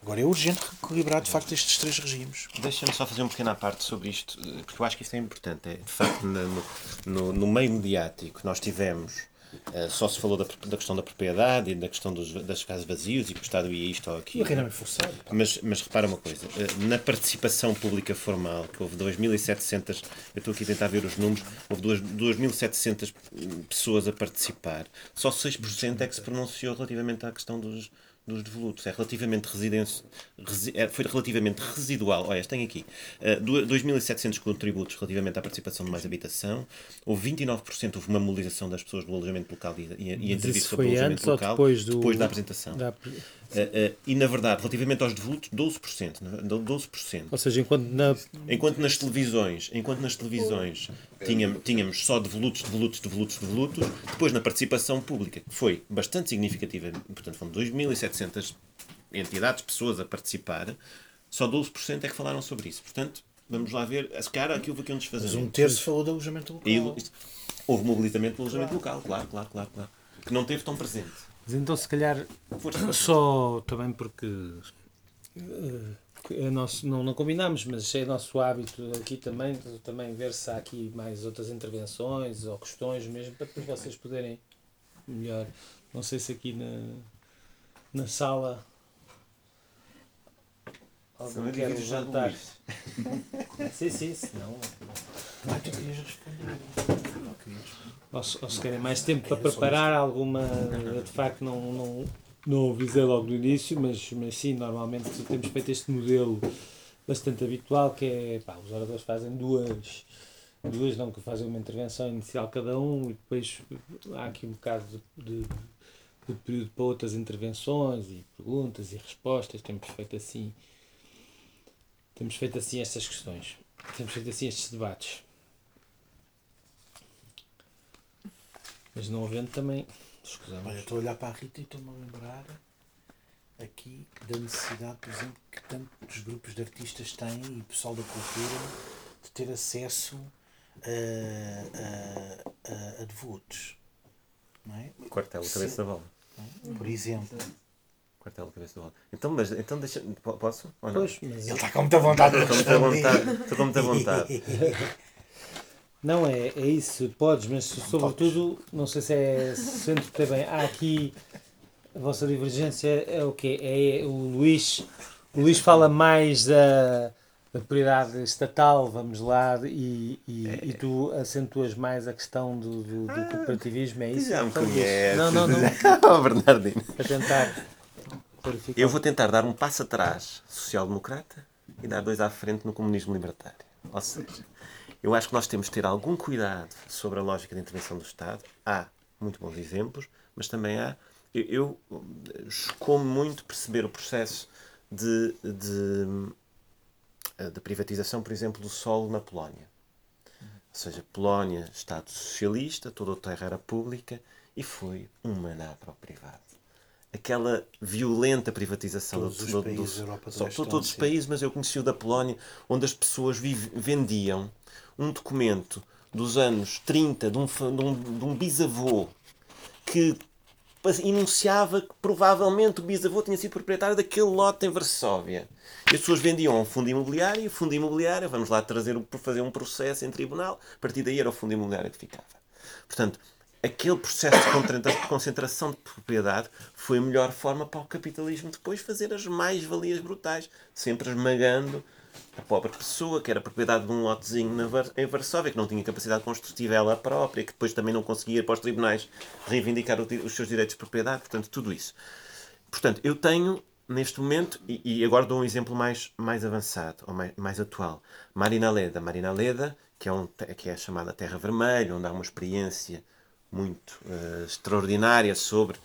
Agora é urgente equilibrar de facto estes três regimes. Deixa-me só fazer um pequena parte sobre isto, eh, porque eu acho que isso é importante. É, de facto, no, no, no meio mediático nós tivemos Uh, só se falou da, da, questão da propriedade e da questão dos, das casas vazios e que o Estado ia isto ou aquilo. Forçado. Mas, mas repara uma coisa: uh, na participação pública formal, que houve 2.700, eu estou aqui a tentar ver os números, houve 2.700 pessoas a participar, só 6% é que se pronunciou relativamente à questão dos, dos devolutos. É relativamente residência, resi, é, foi relativamente residual. Olha, tem aqui uh, 2.700 contributos relativamente à participação de mais habitação. Houve 29%, houve uma mobilização das pessoas do alojamento local e, e, e entrevista sobre o alojamento local depois, do, depois da apresentação. Da... Uh, uh, e na verdade, relativamente aos devolutos, 12%. 12%. Ou seja, enquanto, na... enquanto nas televisões, enquanto nas televisões tínhamos, tínhamos só devolutos, devolutos, devolutos, devolutos. Depois, na participação pública, que foi bastante significativa, portanto, foram 2.700 entidades, pessoas a participar, só 12% é que falaram sobre isso. Portanto, vamos lá ver. Se calhar aqui houve aqui um desfazamento. Mas um terço falou do alojamento local. E, houve mobilizamento do alojamento local, claro, claro, claro, claro. Que não teve tão presente. Mas então, se calhar, só também porque. Uh, é nosso, não, não combinámos, mas é nosso hábito aqui também, também ver se há aqui mais outras intervenções ou questões mesmo, para depois vocês poderem melhor. Não sei se aqui na, na sala alguém quer levantar. sim, sim, senão. Ah, tu querias responder. Ou, ou se querem mais tempo para preparar alguma. De facto, não, não, não avisei logo no início, mas, mas sim, normalmente temos feito este modelo bastante habitual, que é, pá, os oradores fazem duas, duas não, que fazem uma intervenção inicial cada um, e depois há aqui um bocado de, de, de período para outras intervenções, e perguntas e respostas, temos feito assim, temos feito assim estas questões, temos feito assim estes debates. Mas não havendo também Escusamos. Olha, estou a olhar para a Rita e estou-me a lembrar aqui da necessidade, por exemplo, que tantos grupos de artistas têm e pessoal da cultura de ter acesso a, a, a, a devotos. Não é? Quartel, cabeça da bola. É? Por exemplo. Quartel, cabeça da bola. Então, mas então deixa. Posso? Ou não? Pois, mas... Ele está com muita vontade de responder. Estou com muita vontade. Não, é, é isso, podes, mas sobretudo, não sei se é se interpretei bem, há aqui a vossa divergência é o quê? É o Luís, o Luís fala mais da, da prioridade estatal, vamos lá, e, e, é. e tu acentuas mais a questão do, do, do cooperativismo, é isso? Já me conhece. Não, não, não. oh, Bernardino. Para tentar verificar. Eu vou tentar dar um passo atrás social-democrata e dar dois à frente no comunismo libertário. Ou seja, eu acho que nós temos de ter algum cuidado sobre a lógica de intervenção do Estado. Há muito bons exemplos, mas também há. Eu, eu muito perceber o processo de, de, de privatização, por exemplo, do solo na Polónia. Ou seja, Polónia, Estado socialista, toda a terra era pública e foi um maná para o privado. Aquela violenta privatização todos do, os países do, Europa só, todos os países, mas eu conheci o da Polónia, onde as pessoas vive, vendiam um documento dos anos 30 de um, de um, de um bisavô que enunciava que provavelmente o bisavô tinha sido proprietário daquele lote em Varsóvia. E as pessoas vendiam a um fundo imobiliário e o fundo imobiliário, vamos lá trazer, fazer um processo em tribunal, a partir daí era o fundo imobiliário que ficava. Portanto, aquele processo de concentração de propriedade foi a melhor forma para o capitalismo depois fazer as mais-valias brutais, sempre esmagando a pobre pessoa, que era propriedade de um lotezinho em Varsóvia, que não tinha capacidade construtiva ela própria, que depois também não conseguia ir para os tribunais reivindicar os seus direitos de propriedade, portanto, tudo isso. Portanto, eu tenho, neste momento, e, e agora dou um exemplo mais, mais avançado, ou mais, mais atual, Marina Leda. Marina Leda, que é, um, que é chamada Terra Vermelha, onde há uma experiência muito uh, extraordinária sobre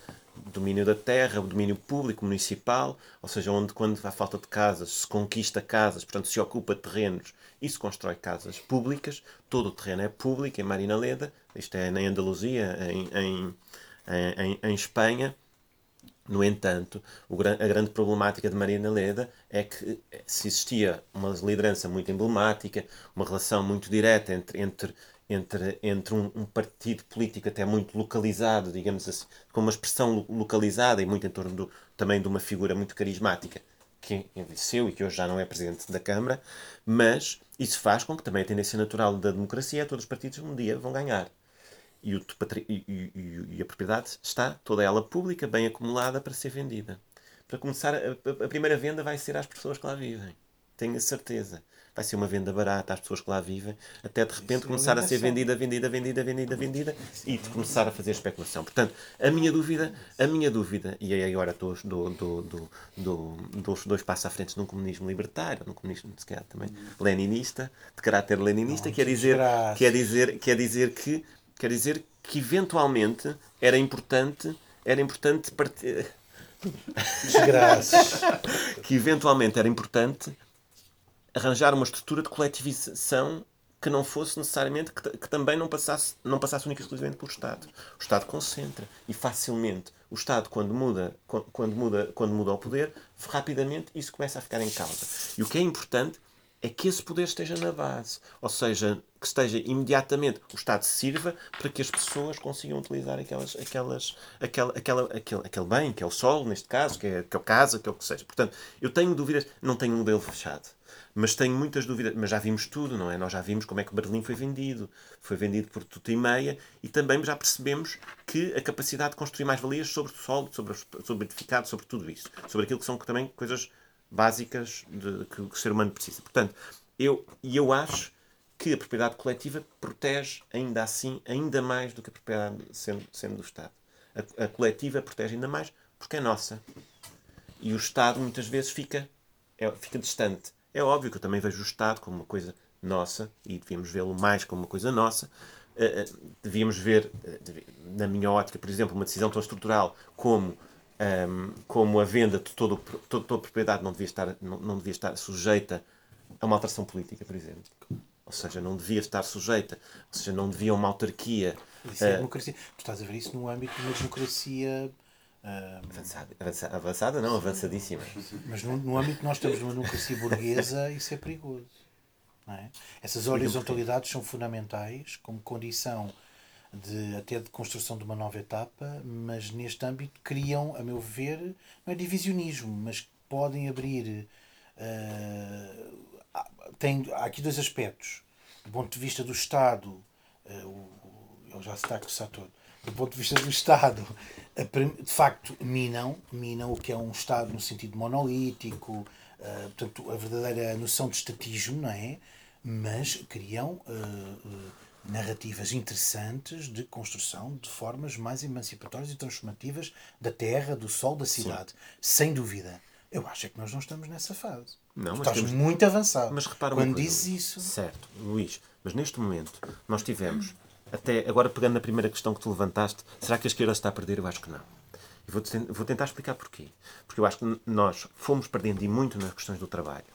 domínio da terra, domínio público, municipal, ou seja, onde quando há falta de casas se conquista casas, portanto se ocupa terrenos e se constrói casas públicas, todo o terreno é público em Marinaleda, isto é na Andaluzia, em, em, em, em Espanha. No entanto, a grande problemática de Marina Leda é que se existia uma liderança muito emblemática, uma relação muito direta entre, entre entre, entre um, um, partido político até muito localizado, digamos assim, com uma expressão localizada e muito em torno do, também de uma figura muito carismática que envelheceu e que hoje já não é presidente da Câmara, mas isso faz com que também a tendência natural da democracia é todos os partidos um dia vão ganhar. E, o, e, e, e a propriedade está toda ela pública, bem acumulada para ser vendida. Para começar, a, a primeira venda vai ser às pessoas que lá vivem. Tenho a certeza vai ser uma venda barata às pessoas que lá vivem, até de repente começar a ser vendida, vendida, vendida, vendida, vendida e de começar a fazer especulação. Portanto, a minha dúvida, a minha dúvida, e aí agora estou do, do, do, do, dos dois passos à frente num comunismo libertário, num comunismo se calhar também leninista, de caráter leninista, quer dizer, quer dizer, quer dizer que quer dizer que eventualmente era importante, era importante partir Desgraças. que eventualmente era importante arranjar uma estrutura de coletivização que não fosse necessariamente que, que também não passasse, não passasse única e exclusivamente pelo Estado. O Estado concentra e facilmente o Estado quando muda, quando muda, quando muda o poder, rapidamente isso começa a ficar em causa. E o que é importante é que esse poder esteja na base, ou seja, que esteja imediatamente o Estado sirva para que as pessoas consigam utilizar aquelas, aquelas, aquela, aquela, aquele, aquele bem, que é o sol, neste caso, que é, que é a casa, que é o que seja. Portanto, eu tenho dúvidas, não tenho um modelo fechado, mas tenho muitas dúvidas, mas já vimos tudo, não é? Nós já vimos como é que Berlim foi vendido, foi vendido por tudo e meia, e também já percebemos que a capacidade de construir mais valias sobre o solo, sobre, sobre o edificado, sobre tudo isso, sobre aquilo que são também coisas básicas de, que o ser humano precisa. Portanto, eu, eu acho que a propriedade coletiva protege ainda assim, ainda mais do que a propriedade sendo, sendo do Estado. A, a coletiva protege ainda mais porque é nossa. E o Estado muitas vezes fica, é, fica distante. É óbvio que eu também vejo o Estado como uma coisa nossa e devíamos vê-lo mais como uma coisa nossa. Uh, devíamos ver, uh, na minha ótica, por exemplo, uma decisão tão estrutural como um, como a venda de todo, todo, toda a propriedade não devia, estar, não, não devia estar sujeita a uma alteração política, por exemplo. Ou seja, não devia estar sujeita, ou seja, não devia uma autarquia. Isso é uh, democracia. Tu estás a ver isso no âmbito de uma democracia. Uh, avançada, avançada, avançada, não, avançadíssima. Mas no, no âmbito que nós temos de uma democracia burguesa, isso é perigoso. É? Essas horizontalidades são fundamentais como condição de, até de construção de uma nova etapa, mas neste âmbito criam, a meu ver, não é divisionismo, mas podem abrir. Uh, tem, há aqui dois aspectos. Do ponto de vista do Estado, uh, ele já se está a coçar todo. Do ponto de vista do Estado, de facto, minam, minam o que é um Estado no sentido monolítico, uh, portanto, a verdadeira noção de estatismo, não é? Mas criam uh, narrativas interessantes de construção de formas mais emancipatórias e transformativas da terra, do sol, da cidade. Sim. Sem dúvida. Eu acho é que nós não estamos nessa fase. Não, mas estás temos... muito avançado. Mas repara quando dizes isso. Certo, Luís, mas neste momento nós tivemos, até agora pegando na primeira questão que tu levantaste, será que a esquerda está a perder? Eu acho que não. E vou, vou tentar explicar porquê. Porque eu acho que nós fomos perdendo e muito nas questões do trabalho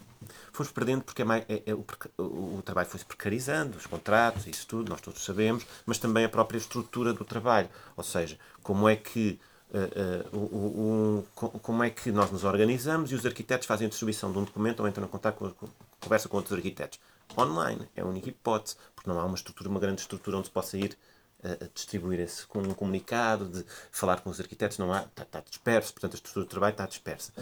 fomos perdendo porque é mais, é, é, o, o, trabalho foi-se precarizando, os contratos, isso tudo, nós todos sabemos, mas também a própria estrutura do trabalho. Ou seja, como é que. Uh, uh, o, como é que nós nos organizamos e os arquitetos fazem a distribuição de um documento ou entram em contato com, com, conversa com outros arquitetos. Online é a única hipótese, porque não há uma estrutura, uma grande estrutura onde se possa ir uh, distribuir esse com um comunicado, de falar com os arquitetos, não há, está, está disperso, portanto a estrutura do trabalho está dispersa.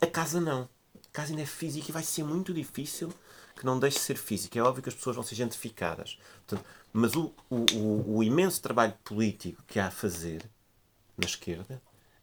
A casa não caso ainda é física e vai ser muito difícil que não deixe de ser física. É óbvio que as pessoas vão ser gentrificadas. Portanto, mas o, o, o, o, imenso trabalho político que há a fazer na esquerda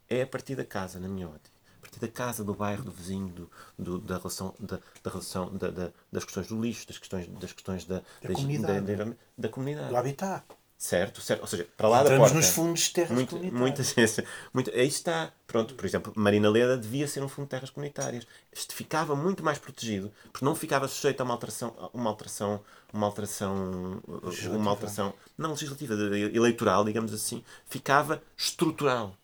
é a partir da casa, na minha ótica. A partir da casa, do bairro, do vizinho, do, do da relação, da, da relação da, da, das questões do lixo, das questões, das questões da, da, comunidade. Da, da, comunidade. Do habitat. Certo, certo. Ou seja, para lá Entramos da porta. nos fundos de terras muito, comunitárias. Muita, muito, aí está. Pronto, por exemplo, Marina Leda devia ser um fundo de terras comunitárias. Este ficava muito mais protegido, porque não ficava sujeito a uma alteração, uma alteração, uma alteração, uma alteração, não legislativa, eleitoral, digamos assim, ficava estrutural.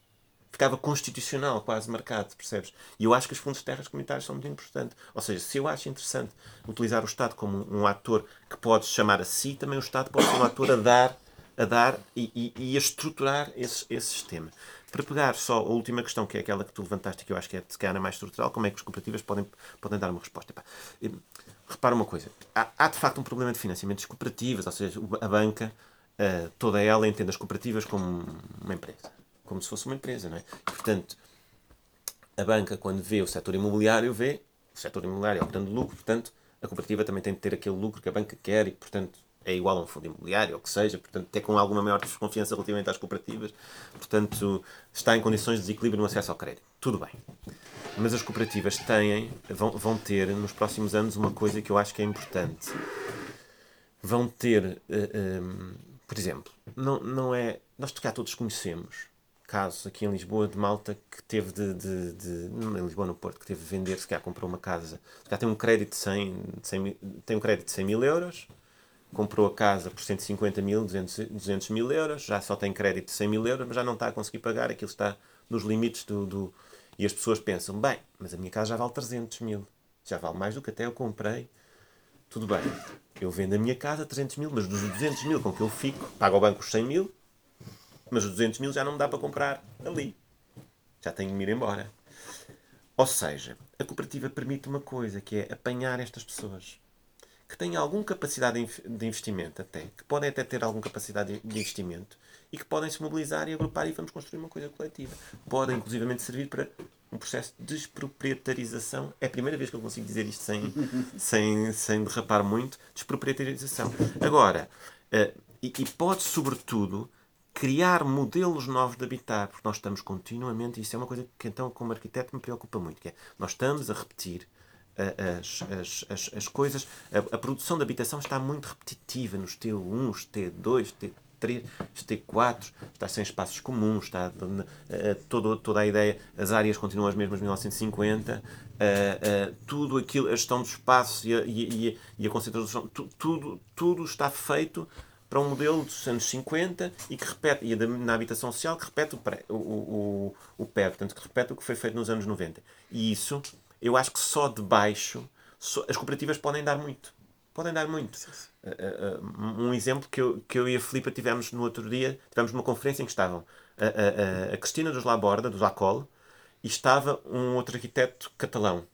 Ficava constitucional, quase marcado, percebes? E eu acho que os fundos de terras comunitárias são muito importantes. Ou seja, se eu acho interessante utilizar o Estado como um ator que pode chamar a si, também o Estado pode ser um ator a dar a dar e, e, e a estruturar esse, esse sistema. Para pegar só a última questão, que é aquela que tu levantaste, que eu acho que é se calhar mais estrutural, como é que as cooperativas podem, podem dar uma resposta? Epá, repara uma coisa, há, há, de facto um problema de financiamento das cooperativas, ou seja, a banca, uh, toda ela entende as cooperativas como uma empresa, como se fosse uma empresa, não é? E, portanto, a banca, quando vê o setor imobiliário, vê o setor imobiliário é o grande lucro, portanto, a cooperativa também tem de ter aquele lucro que a banca quer e, portanto, é igual a um fundo imobiliário, ou que seja, portanto, até com alguma maior desconfiança relativamente às cooperativas, portanto, está em condições de desequilíbrio no acesso ao crédito. Tudo bem. Mas as cooperativas têm, vão, vão ter nos próximos anos uma coisa que eu acho que é importante. Vão ter, uh, eh, um, ehm, por exemplo, não, não é. Nós cá todos conhecemos casos aqui em Lisboa de malta que teve de, de, de em Lisboa no Porto, que teve de vender, se calhar comprou uma casa, se calhar tem um crédito de 100, 100 tem um crédito de 100 mil euros, comprou a casa por 150 mil, 200, 200 mil euros, já só tem crédito de 100 mil euros, mas já não está a conseguir pagar, aquilo está nos limites do, do... E as pessoas pensam, bem, mas a minha casa já vale 300 mil, já vale mais do que até eu comprei tudo bem, eu vendo a minha casa 300 mil, mas dos 200 mil com que eu fico, pago ao banco os 100 mil, mas os 200 mil já não me dá para comprar ali. Já tenho de me ir embora. Ou seja, a cooperativa permite uma coisa, que é apanhar estas pessoas que têm alguma capacidade de investimento até, que podem até ter alguma capacidade de investimento e que podem se mobilizar e agrupar e vamos construir uma coisa coletiva. Podem, inclusivamente, servir para um processo de desproprietarização. É a primeira vez que eu consigo dizer isto sem, sem, sem derrapar muito. Desproprietarização. Agora, uh, e, e pode, sobretudo, criar modelos novos de habitar, porque nós estamos continuamente, e isso é uma coisa que então como arquiteto me preocupa muito, que é, nós estamos a repetir as, as, as, as coisas, a, a, produção de habitação está muito repetitiva nos T1, os T2, T3, os T4, está sem espaços comuns, está uh, todo, toda a ideia, as áreas continuam as mesmas de 1950, uh, uh, tudo aquilo, a gestão do espaço e a, e, e a concentração, tu, tudo, tudo está feito para um modelo dos anos 50 e que repete, e na habitação social que repete o, pré, o, o, o PEB, portanto, que repete o que foi feito nos anos 90. E isso eu acho que só de baixo só, as cooperativas podem dar muito. Podem dar muito. Uh, uh, um exemplo que eu, que eu e a Filipa tivemos no outro dia, tivemos uma conferência em que estavam a, a, a Cristina dos Laborda, dos Acol, e estava um outro arquiteto catalão.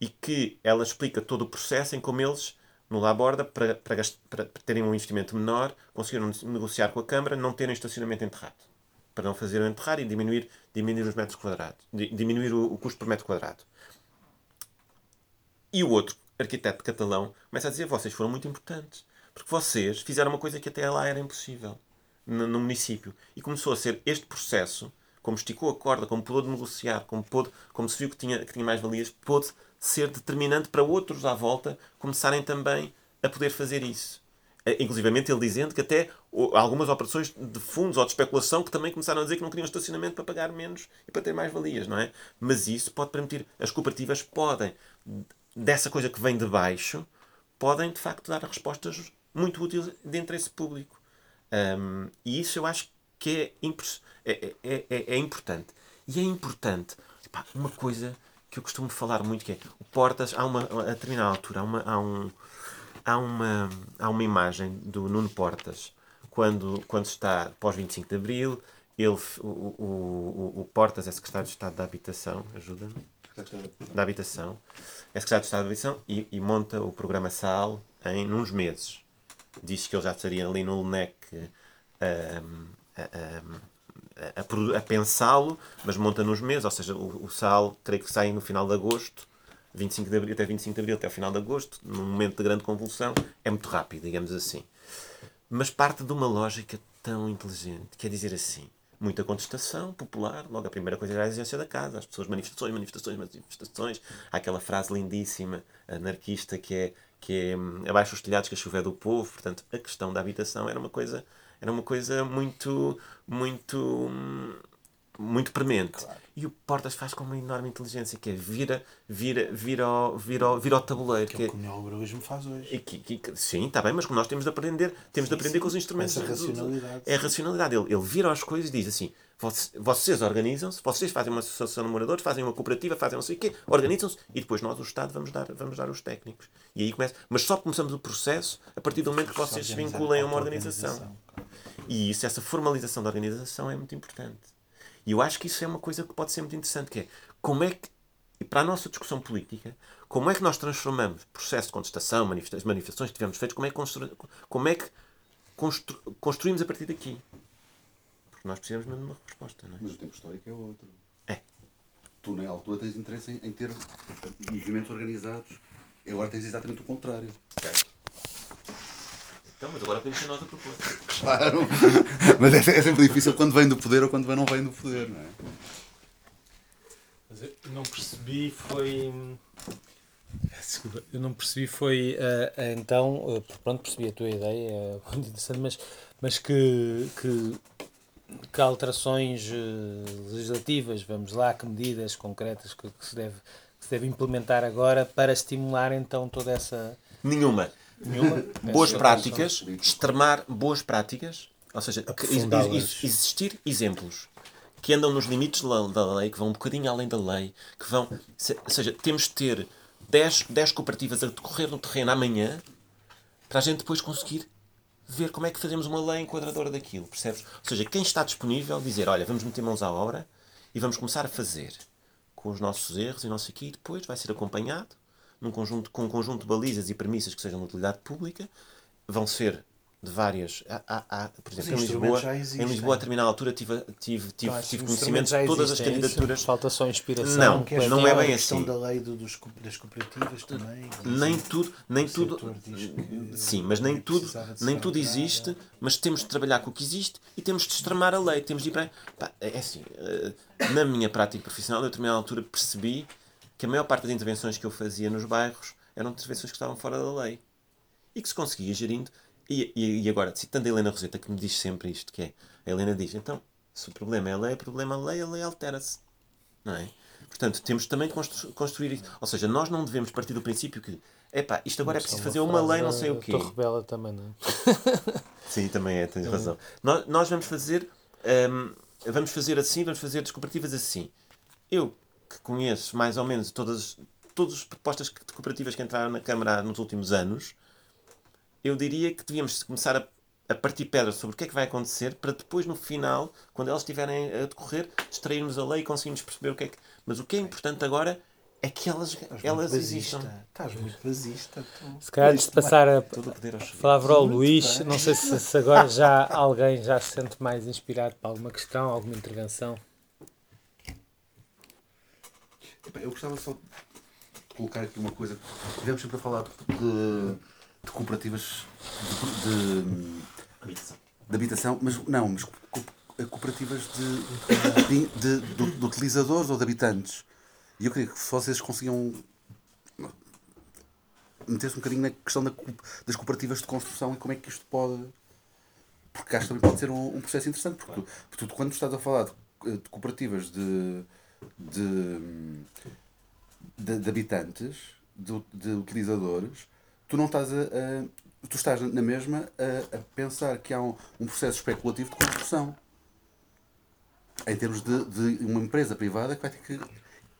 E que ela explica todo o processo em como eles, no Laborda, para, para, para terem um investimento menor, conseguiram negociar com a Câmara não terem estacionamento enterrado. Para não fazer o enterrar e diminuir, diminuir os metros quadrados. Diminuir o, o custo por metro quadrado. E o outro arquiteto catalão começa a dizer: vocês foram muito importantes. Porque vocês fizeram uma coisa que até lá era impossível no, no município. E começou a ser este processo, como esticou a corda, como pôde negociar, como, pôde, como se viu que tinha, que tinha mais valias, pôde ser determinante para outros à volta começarem também a poder fazer isso. Inclusivamente ele dizendo que até algumas operações de fundos ou de especulação que também começaram a dizer que não queriam estacionamento para pagar menos e para ter mais valias, não é? Mas isso pode permitir, as cooperativas podem dessa coisa que vem de baixo, podem de facto dar respostas muito úteis de interesse público. Um, e isso eu acho que é, é, é, é, é importante. E é importante pá, uma coisa que eu costumo falar muito que é o Portas, há uma, a determinada altura, há uma, há, um, há, uma, há uma imagem do Nuno Portas quando, quando está pós 25 de Abril, ele, o, o, o, o Portas é secretário de Estado da Habitação, ajuda-me da habitação, é secretário de Estado da Habitação e, e, monta o programa SAL em uns meses. Diz que ele já estaria ali no LNEC a, a, a, a pensá-lo, mas monta nos meses, ou seja, o, o SAL creio que sai no final de agosto, 25 de abril, até 25 de abril, até o final de agosto, num momento de grande convulsão, é muito rápido, digamos assim. Mas parte de uma lógica tão inteligente, quer dizer assim, muita contestação popular. Logo, a primeira coisa era a exigência da casa, as pessoas manifestações, manifestações, manifestações. Há aquela frase lindíssima, anarquista, que é, que é hum, abaixo os telhados que a chuva é do povo. Portanto, a questão da habitação era uma coisa, era uma coisa muito, muito, hum, muito premente. Claro. E o Portas faz com uma enorme inteligência, que é vira, vira, vira, ao, vira, ao, vira ao tabuleiro. Que, que é o que o neoliberalismo faz hoje. Que, que, sim, está bem, mas nós temos de aprender, temos sim, de aprender sim. com os instrumentos. Essa racionalidade. É a racionalidade. Ele, ele vira as coisas e diz assim: vocês organizam-se, vocês fazem uma associação de moradores, fazem uma cooperativa, fazem não sei o quê, organizam-se e depois nós, o Estado, vamos dar, vamos dar os técnicos. E aí começa. Mas só começamos o processo a partir do momento que vocês se vinculem a uma organização. organização. E isso, essa formalização da organização é muito importante. E eu acho que isso é uma coisa que pode ser muito interessante, que é como é que, e para a nossa discussão política, como é que nós transformamos processo de contestação, manifestações, manifestações que tivemos feitos, como é que, constru, como é que constru, construímos a partir daqui? Porque nós precisamos mesmo de uma resposta, não é? Mas o tempo histórico é outro. É. Tu, na altura, tens interesse em, em ter movimentos organizados. Agora tens exatamente o contrário. Certo. Então, mas agora ser nós a propor. Claro. mas é, é, sempre difícil quando vem do poder ou quando não vem do poder, não é? Mas eu não percebi foi. Eu não percebi foi uh, uh, então, uh, pronto, percebi a tua ideia, é muito interessante, mas, mas que, que, que alterações legislativas, vamos lá, que medidas concretas que, que, se deve, que se deve implementar agora para estimular então toda essa. Nenhuma. Boas práticas, extremar boas práticas, ou seja, existir exemplos que andam nos limites da lei, que vão um bocadinho além da lei, que vão. Ou seja, temos de ter 10, 10 cooperativas a decorrer no terreno amanhã para a gente depois conseguir ver como é que fazemos uma lei enquadradora daquilo, percebes? Ou seja, quem está disponível dizer, olha, vamos meter mãos à obra e vamos começar a fazer com os nossos erros e não sei o quê, e depois vai ser acompanhado num conjunto, com um conjunto de balizas e premissas que sejam de utilidade pública, vão ser de várias. Há, há, há, por exemplo, em Lisboa, em Lisboa, a determinada altura, tive, tive, tive, claro, tive conhecimento de todas as candidaturas. Isso. Falta só inspiração. Não, não, não é bem assim. da lei do, dos, das cooperativas também. Nem tudo, nem tudo. Sim, mas nem tudo, nem tudo existe, mas temos de trabalhar com o que existe e temos de extremar a lei. Temos de ir para. Pá, é assim, eh, na minha prática profissional, a determinada altura percebi que a maior parte das intervenções que eu fazia nos bairros eram intervenções que estavam fora da lei e que se conseguia gerindo e, e, e, agora, citando a Helena Roseta, que me diz sempre isto, que é, a Helena diz, então, se o problema é a lei, o problema é a lei, a lei altera-se. Não é? Portanto, temos também de constru construir isso. Ou seja, nós não devemos partir do princípio que, epá, isto agora é preciso fazer uma lei, não sei o quê. rebela também, não é? Sim, também é, tens razão. Nós, nós vamos fazer, um, vamos fazer assim, vamos fazer as cooperativas assim. Eu, que conheço mais ou menos todas, todas as propostas de cooperativas que entraram na Câmara nos últimos anos, eu diria que devíamos começar a, a partir pedras sobre o que é que vai acontecer para depois, no final, quando elas estiverem a decorrer, extrairmos a lei e conseguirmos perceber o que é que. Mas o que é importante agora é que elas, elas existam. Estás muito basista. Se calhar antes de passar a, a palavra ao Luís, não sei se, se, agora já alguém já se sente mais inspirado para alguma questão, alguma intervenção. Eu gostava só de colocar aqui uma coisa. Devemos sempre a falar de de cooperativas de, de, habitação. de habitação, mas não, mas cooperativas de, de, de, utilizadores ou de habitantes. E eu queria que vocês conseguiam meter-se um bocadinho na questão da, das cooperativas de construção e como é que isto pode. Porque acho que também pode ser um, um processo interessante, porque, tu, tu, quando estás a falar de, de cooperativas de, de, de, de habitantes, de, de utilizadores, tu não estás a, a tu estás na mesma a, a pensar que há um, um, processo especulativo de construção em termos de, de, uma empresa privada que vai ter que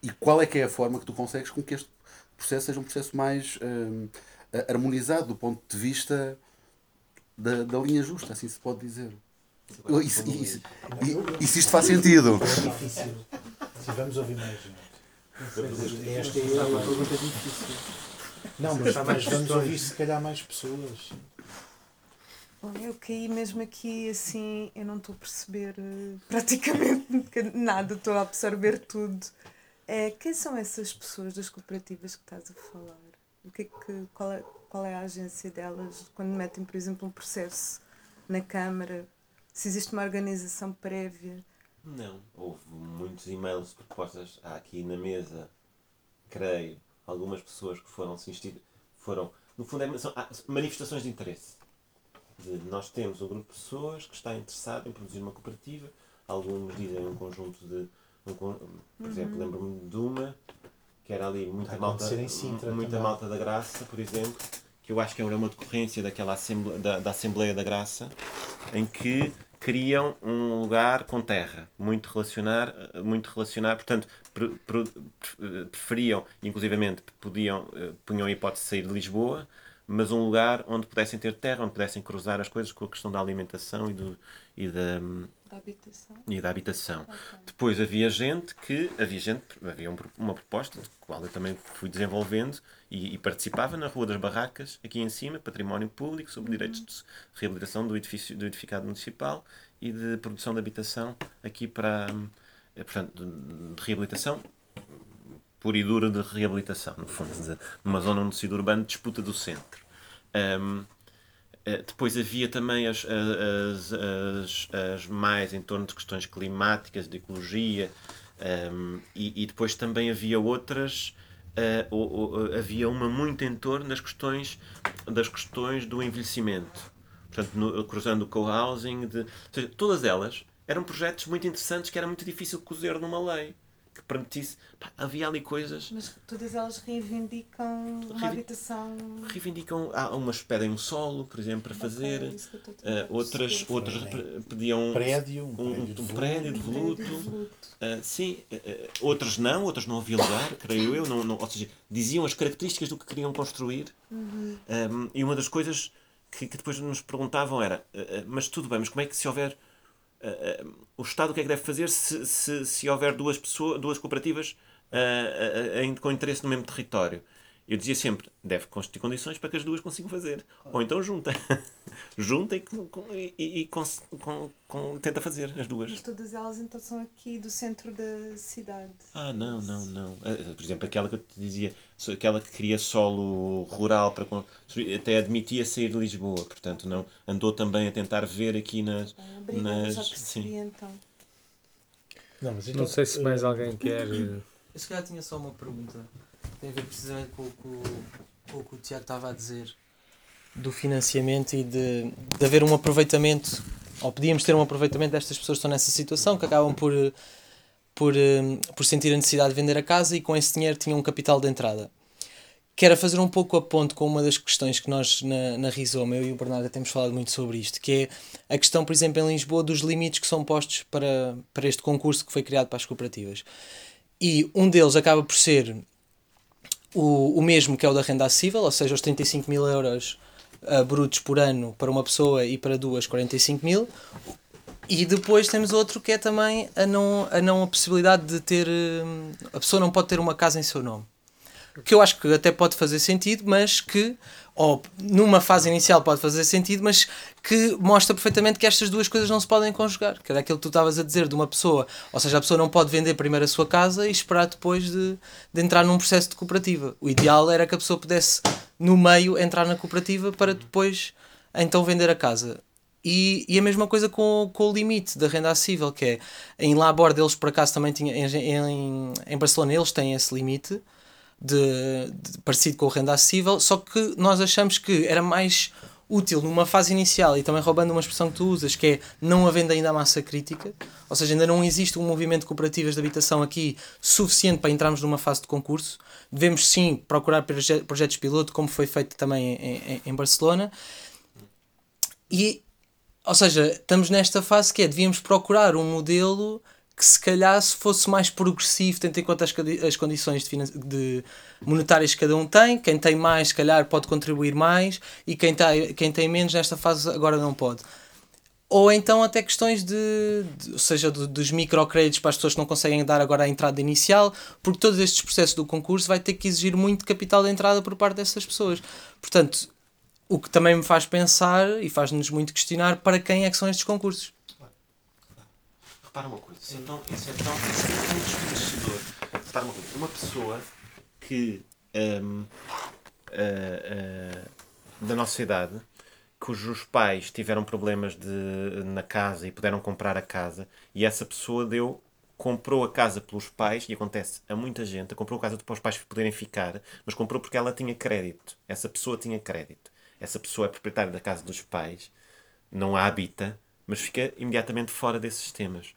e qual é que é a forma que tu consegues com que este processo seja um processo mais um, harmonizado do ponto de vista da, da linha justa, assim se pode dizer. Isso, isso, e, se isto faz sentido? É difícil. Se vamos ouvir mais. Esta é uma pergunta difícil. Não, mas, mas vamos ouvir se calhar mais pessoas. Eu caí mesmo aqui assim, eu não estou a perceber uh, praticamente nada, estou a absorver tudo. É, quem são essas pessoas das cooperativas que estás a falar? O que é que, qual, é, qual é a agência delas quando metem, por exemplo, um processo na Câmara? Se existe uma organização prévia? Não, houve muitos e-mails de propostas aqui na mesa, creio, algumas pessoas que foram assistir foram, no fundo, é, são manifestações de interesse. De, nós temos um grupo de pessoas que está interessado em produzir uma cooperativa, alguns dizem um conjunto de. Um, por uhum. exemplo, lembro-me de uma que era ali muita, malta, muita malta da Graça, por exemplo, que eu acho que era uma decorrência daquela assembleia, da, da Assembleia da Graça, em que queriam um lugar com terra, muito relacionar, muito relacionar portanto, pre, pre, preferiam, inclusivamente podiam, eh, punham a hipótese de sair de Lisboa, mas um lugar onde pudessem ter terra, onde pudessem cruzar as coisas com a questão da alimentação e, do, e da, da habitação. E da habitação. Okay. Depois havia gente que havia gente havia uma proposta de qual eu também fui desenvolvendo e, e, participava na Rua das Barracas, aqui em cima, património público, sobre uhum. direitos de reabilitação do edifício do edificado municipal e de produção de habitação aqui para eh, portanto de reabilitação pura e dura de reabilitação, no fundo, numa zona no tecido urbano disputa do centro. Um, depois havia também as, as, as, as, mais em torno de questões climáticas, de ecologia, um, ehm, e, e, depois também havia outras. Uh, ou, ou, havia uma muito em torno das questões, das questões do envelhecimento. Portanto, no, cruzando o co-housing, de, todas elas eram projetos muito interessantes que era muito difícil cozer numa lei. Que permitisse. Pá, havia ali coisas. Mas todas elas reivindicam uma habitação. Reivindicam. Há umas pedem um solo, por exemplo, para fazer. Okay, uh, outras outras pediam. Prédio, um, um, prédio, de um prédio de voluto. Uh, sim, uh, outras não, outras não havia lugar, creio eu. Não, não, ou seja, diziam as características do que queriam construir. Uhum. Um, e uma das coisas que, que, depois nos perguntavam era: mas tudo bem, mas como é que se houver o Estado o que é que deve fazer se, se, se houver duas, pessoas, duas cooperativas uh, com interesse no mesmo território? Eu dizia sempre, deve constituir condições para que as duas consigam fazer. Ou então junta. junta e, e, e com, com, com, tenta fazer as duas. Mas todas elas então são aqui do centro da cidade. Ah, não, não, não. Ah, por exemplo, aquela que eu te dizia, aquela que queria solo rural para construir, até admitia sair de Lisboa, portanto não andou também a tentar ver aqui nas. Ah, nas já percebi, sim. então. Não, mas então, não sei se mais alguém quer. Eu se calhar tinha só uma pergunta tem a ver precisamente com, com, com o que o Tiago estava a dizer do financiamento e de, de haver um aproveitamento, ou podíamos ter um aproveitamento destas pessoas que estão nessa situação, que acabam por, por, por sentir a necessidade de vender a casa e com esse dinheiro tinham um capital de entrada. Quero fazer um pouco a ponto com uma das questões que nós na, na Rizoma, eu e o Bernardo temos falado muito sobre isto, que é a questão, por exemplo, em Lisboa, dos limites que são postos para, para este concurso que foi criado para as cooperativas. E um deles acaba por ser o, o mesmo que é o da renda acessível, ou seja, os 35 mil euros uh, brutos por ano para uma pessoa e para duas 45 mil. E depois temos outro que é também a não a, não a possibilidade de ter. Uh, a pessoa não pode ter uma casa em seu nome. Que eu acho que até pode fazer sentido, mas que ou numa fase inicial pode fazer sentido, mas que mostra perfeitamente que estas duas coisas não se podem conjugar. Que era aquilo que tu estavas a dizer de uma pessoa, ou seja, a pessoa não pode vender primeiro a sua casa e esperar depois de, de entrar num processo de cooperativa. O ideal era que a pessoa pudesse, no meio, entrar na cooperativa para depois então vender a casa. E, e a mesma coisa com, com o limite da renda acessível, que é em Laborde eles por acaso também tinham, em, em, em Barcelona eles têm esse limite, de, de, parecido com o renda acessível, só que nós achamos que era mais útil numa fase inicial e também roubando uma expressão que tu usas, que é não havendo ainda a massa crítica, ou seja, ainda não existe um movimento de cooperativas de habitação aqui suficiente para entrarmos numa fase de concurso. Devemos sim procurar projetos piloto, como foi feito também em, em, em Barcelona. E, ou seja, estamos nesta fase que é, devíamos procurar um modelo que se calhar se fosse mais progressivo, tendo em conta as, as condições de, de monetárias que cada um tem, quem tem mais, se calhar, pode contribuir mais e quem tem, quem tem menos nesta fase agora não pode. Ou então até questões de, de ou seja, de, dos microcréditos para as pessoas que não conseguem dar agora a entrada inicial, porque todos estes processos do concurso vai ter que exigir muito capital de entrada por parte dessas pessoas. Portanto, o que também me faz pensar e faz-nos muito questionar para quem é que são estes concursos. Repara uma coisa, isso é tão, isso é tão, isso é tão desconhecedor. Repara uma coisa, uma pessoa que um, uh, uh, da nossa idade, cujos pais tiveram problemas de, na casa e puderam comprar a casa, e essa pessoa deu comprou a casa pelos pais, e acontece a muita gente, comprou a casa para os pais poderem ficar, mas comprou porque ela tinha crédito. Essa pessoa tinha crédito. Essa pessoa é proprietária da casa dos pais, não a habita, mas fica imediatamente fora desses sistemas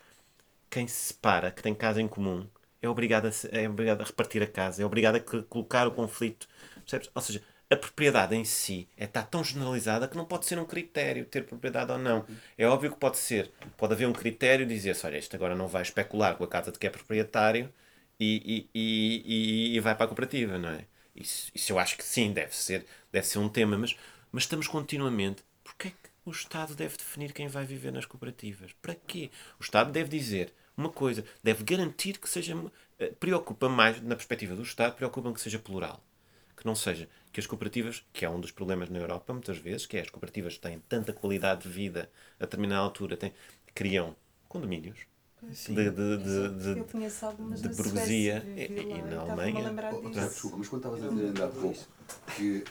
quem se separa, que tem casa em comum, é obrigado a, é obrigado a repartir a casa, é obrigado a colocar o conflito. Percebes? Ou seja, a propriedade em si é, está tão generalizada que não pode ser um critério ter propriedade ou não. É óbvio que pode ser. Pode haver um critério dizer-se, olha, este agora não vai especular com a casa de que é proprietário e, e, e, e vai para a cooperativa, não é? Isso, isso eu acho que sim, deve ser, deve ser um tema, mas, mas estamos continuamente. Porquê é que o Estado deve definir quem vai viver nas cooperativas? Para quê? O Estado deve dizer uma coisa, deve garantir que seja. Eh, preocupa mais, na perspectiva do Estado, preocupa que seja plural. Que não seja que as cooperativas, que é um dos problemas na Europa, muitas vezes, que é as cooperativas têm tanta qualidade de vida a determinada altura, têm, criam condomínios. Sim. De, de, de, de, de burguesia e, e na Alemanha. Desculpa, mas quando estavas a dizer ainda há pouco que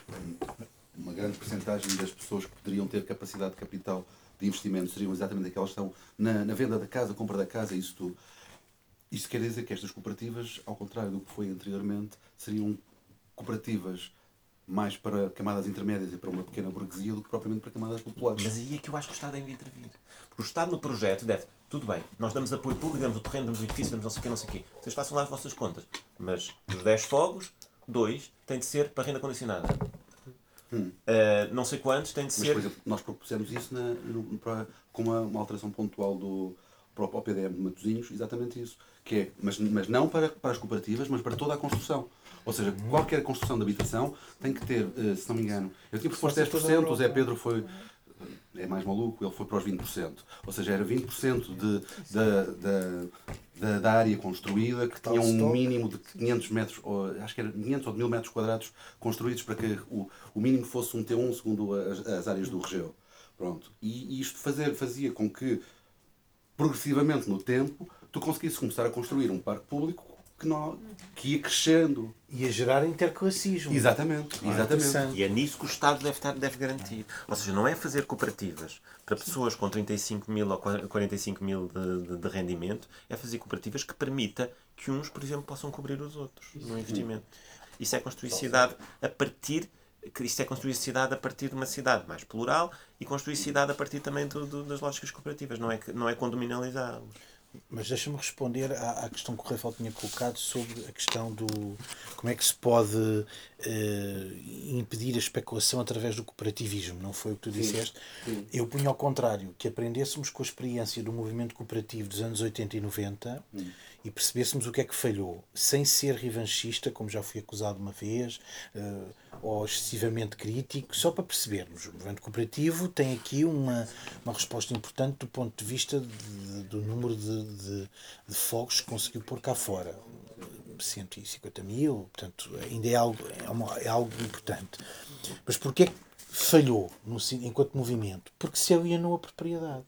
uma grande porcentagem das pessoas que poderiam ter capacidade de capital de investimento seriam exatamente aquelas que estão na, na venda da casa, compra da casa, isso tudo. Isto quer dizer que estas cooperativas, ao contrário do que foi anteriormente, seriam cooperativas mais para camadas intermédias e para uma pequena burguesia do que propriamente para camadas populares. Mas aí é que eu acho que o Estado deve intervir. Porque o Estado no projeto deve, tudo bem, nós damos apoio público, damos o terreno, damos o edifício, damos não sei o quê, não sei o quê. Vocês façam lá as vossas contas. Mas dos 10 fogos, 2 têm de ser para renda condicionada. Hum. Uh, não sei quantos têm de Mas, ser. Por exemplo, nós propusemos isso na, no, para, com uma, uma alteração pontual do, para o PDM de Matosinhos, exatamente isso. Que é, mas, mas não para, para as cooperativas, mas para toda a construção. Ou seja, qualquer construção de habitação tem que ter, uh, se não me engano, eu tinha proposto 10%, o Zé Pedro foi é mais maluco, ele foi para os 20%. Ou seja, era 20% de, da, da, da, área construída que tinha um mínimo de 500 metros, ou, acho que era 500 ou 1000 metros quadrados construídos para que o, o mínimo fosse um T1 segundo as, as áreas do Regeu. Pronto. E, e isto fazer, fazia com que, progressivamente no tempo, tu conseguisses começar a construir um parque público que, não, que ia crescendo. Ia gerar interclassismo. Exatamente, ah, exatamente. E é nisso que o Estado deve, estar, deve garantir. Ou seja, não é fazer cooperativas para pessoas com 35 mil ou 45 mil de, de, de rendimento, é fazer cooperativas que permita que uns, por exemplo, possam cobrir os outros no investimento. Isso é construir cidade a partir isto é construir cidade a partir de uma cidade mais plural e construir cidade a partir também do, do, das lógicas cooperativas, não é, não é condominalizá-los. Mas deixa-me responder à, à, questão que o Rafael tinha colocado sobre a questão do como é que se pode uh, impedir a especulação através do cooperativismo, não foi o que tu disseste? Sim, sim. Eu punho ao contrário, que aprendêssemos com a experiência do movimento cooperativo dos anos 80 e 90 hum. E percebêssemos o que é que falhou, sem ser revanchista, como já fui acusado uma vez, uh, ou excessivamente crítico, só para percebermos. O movimento cooperativo tem aqui uma, uma resposta importante do ponto de vista de, do número de, de, de fogos que conseguiu pôr cá fora. 150 mil, portanto, ainda é algo, é, uma, é algo importante. Mas porquê que falhou no, enquanto movimento? Porque se alienou a propriedade.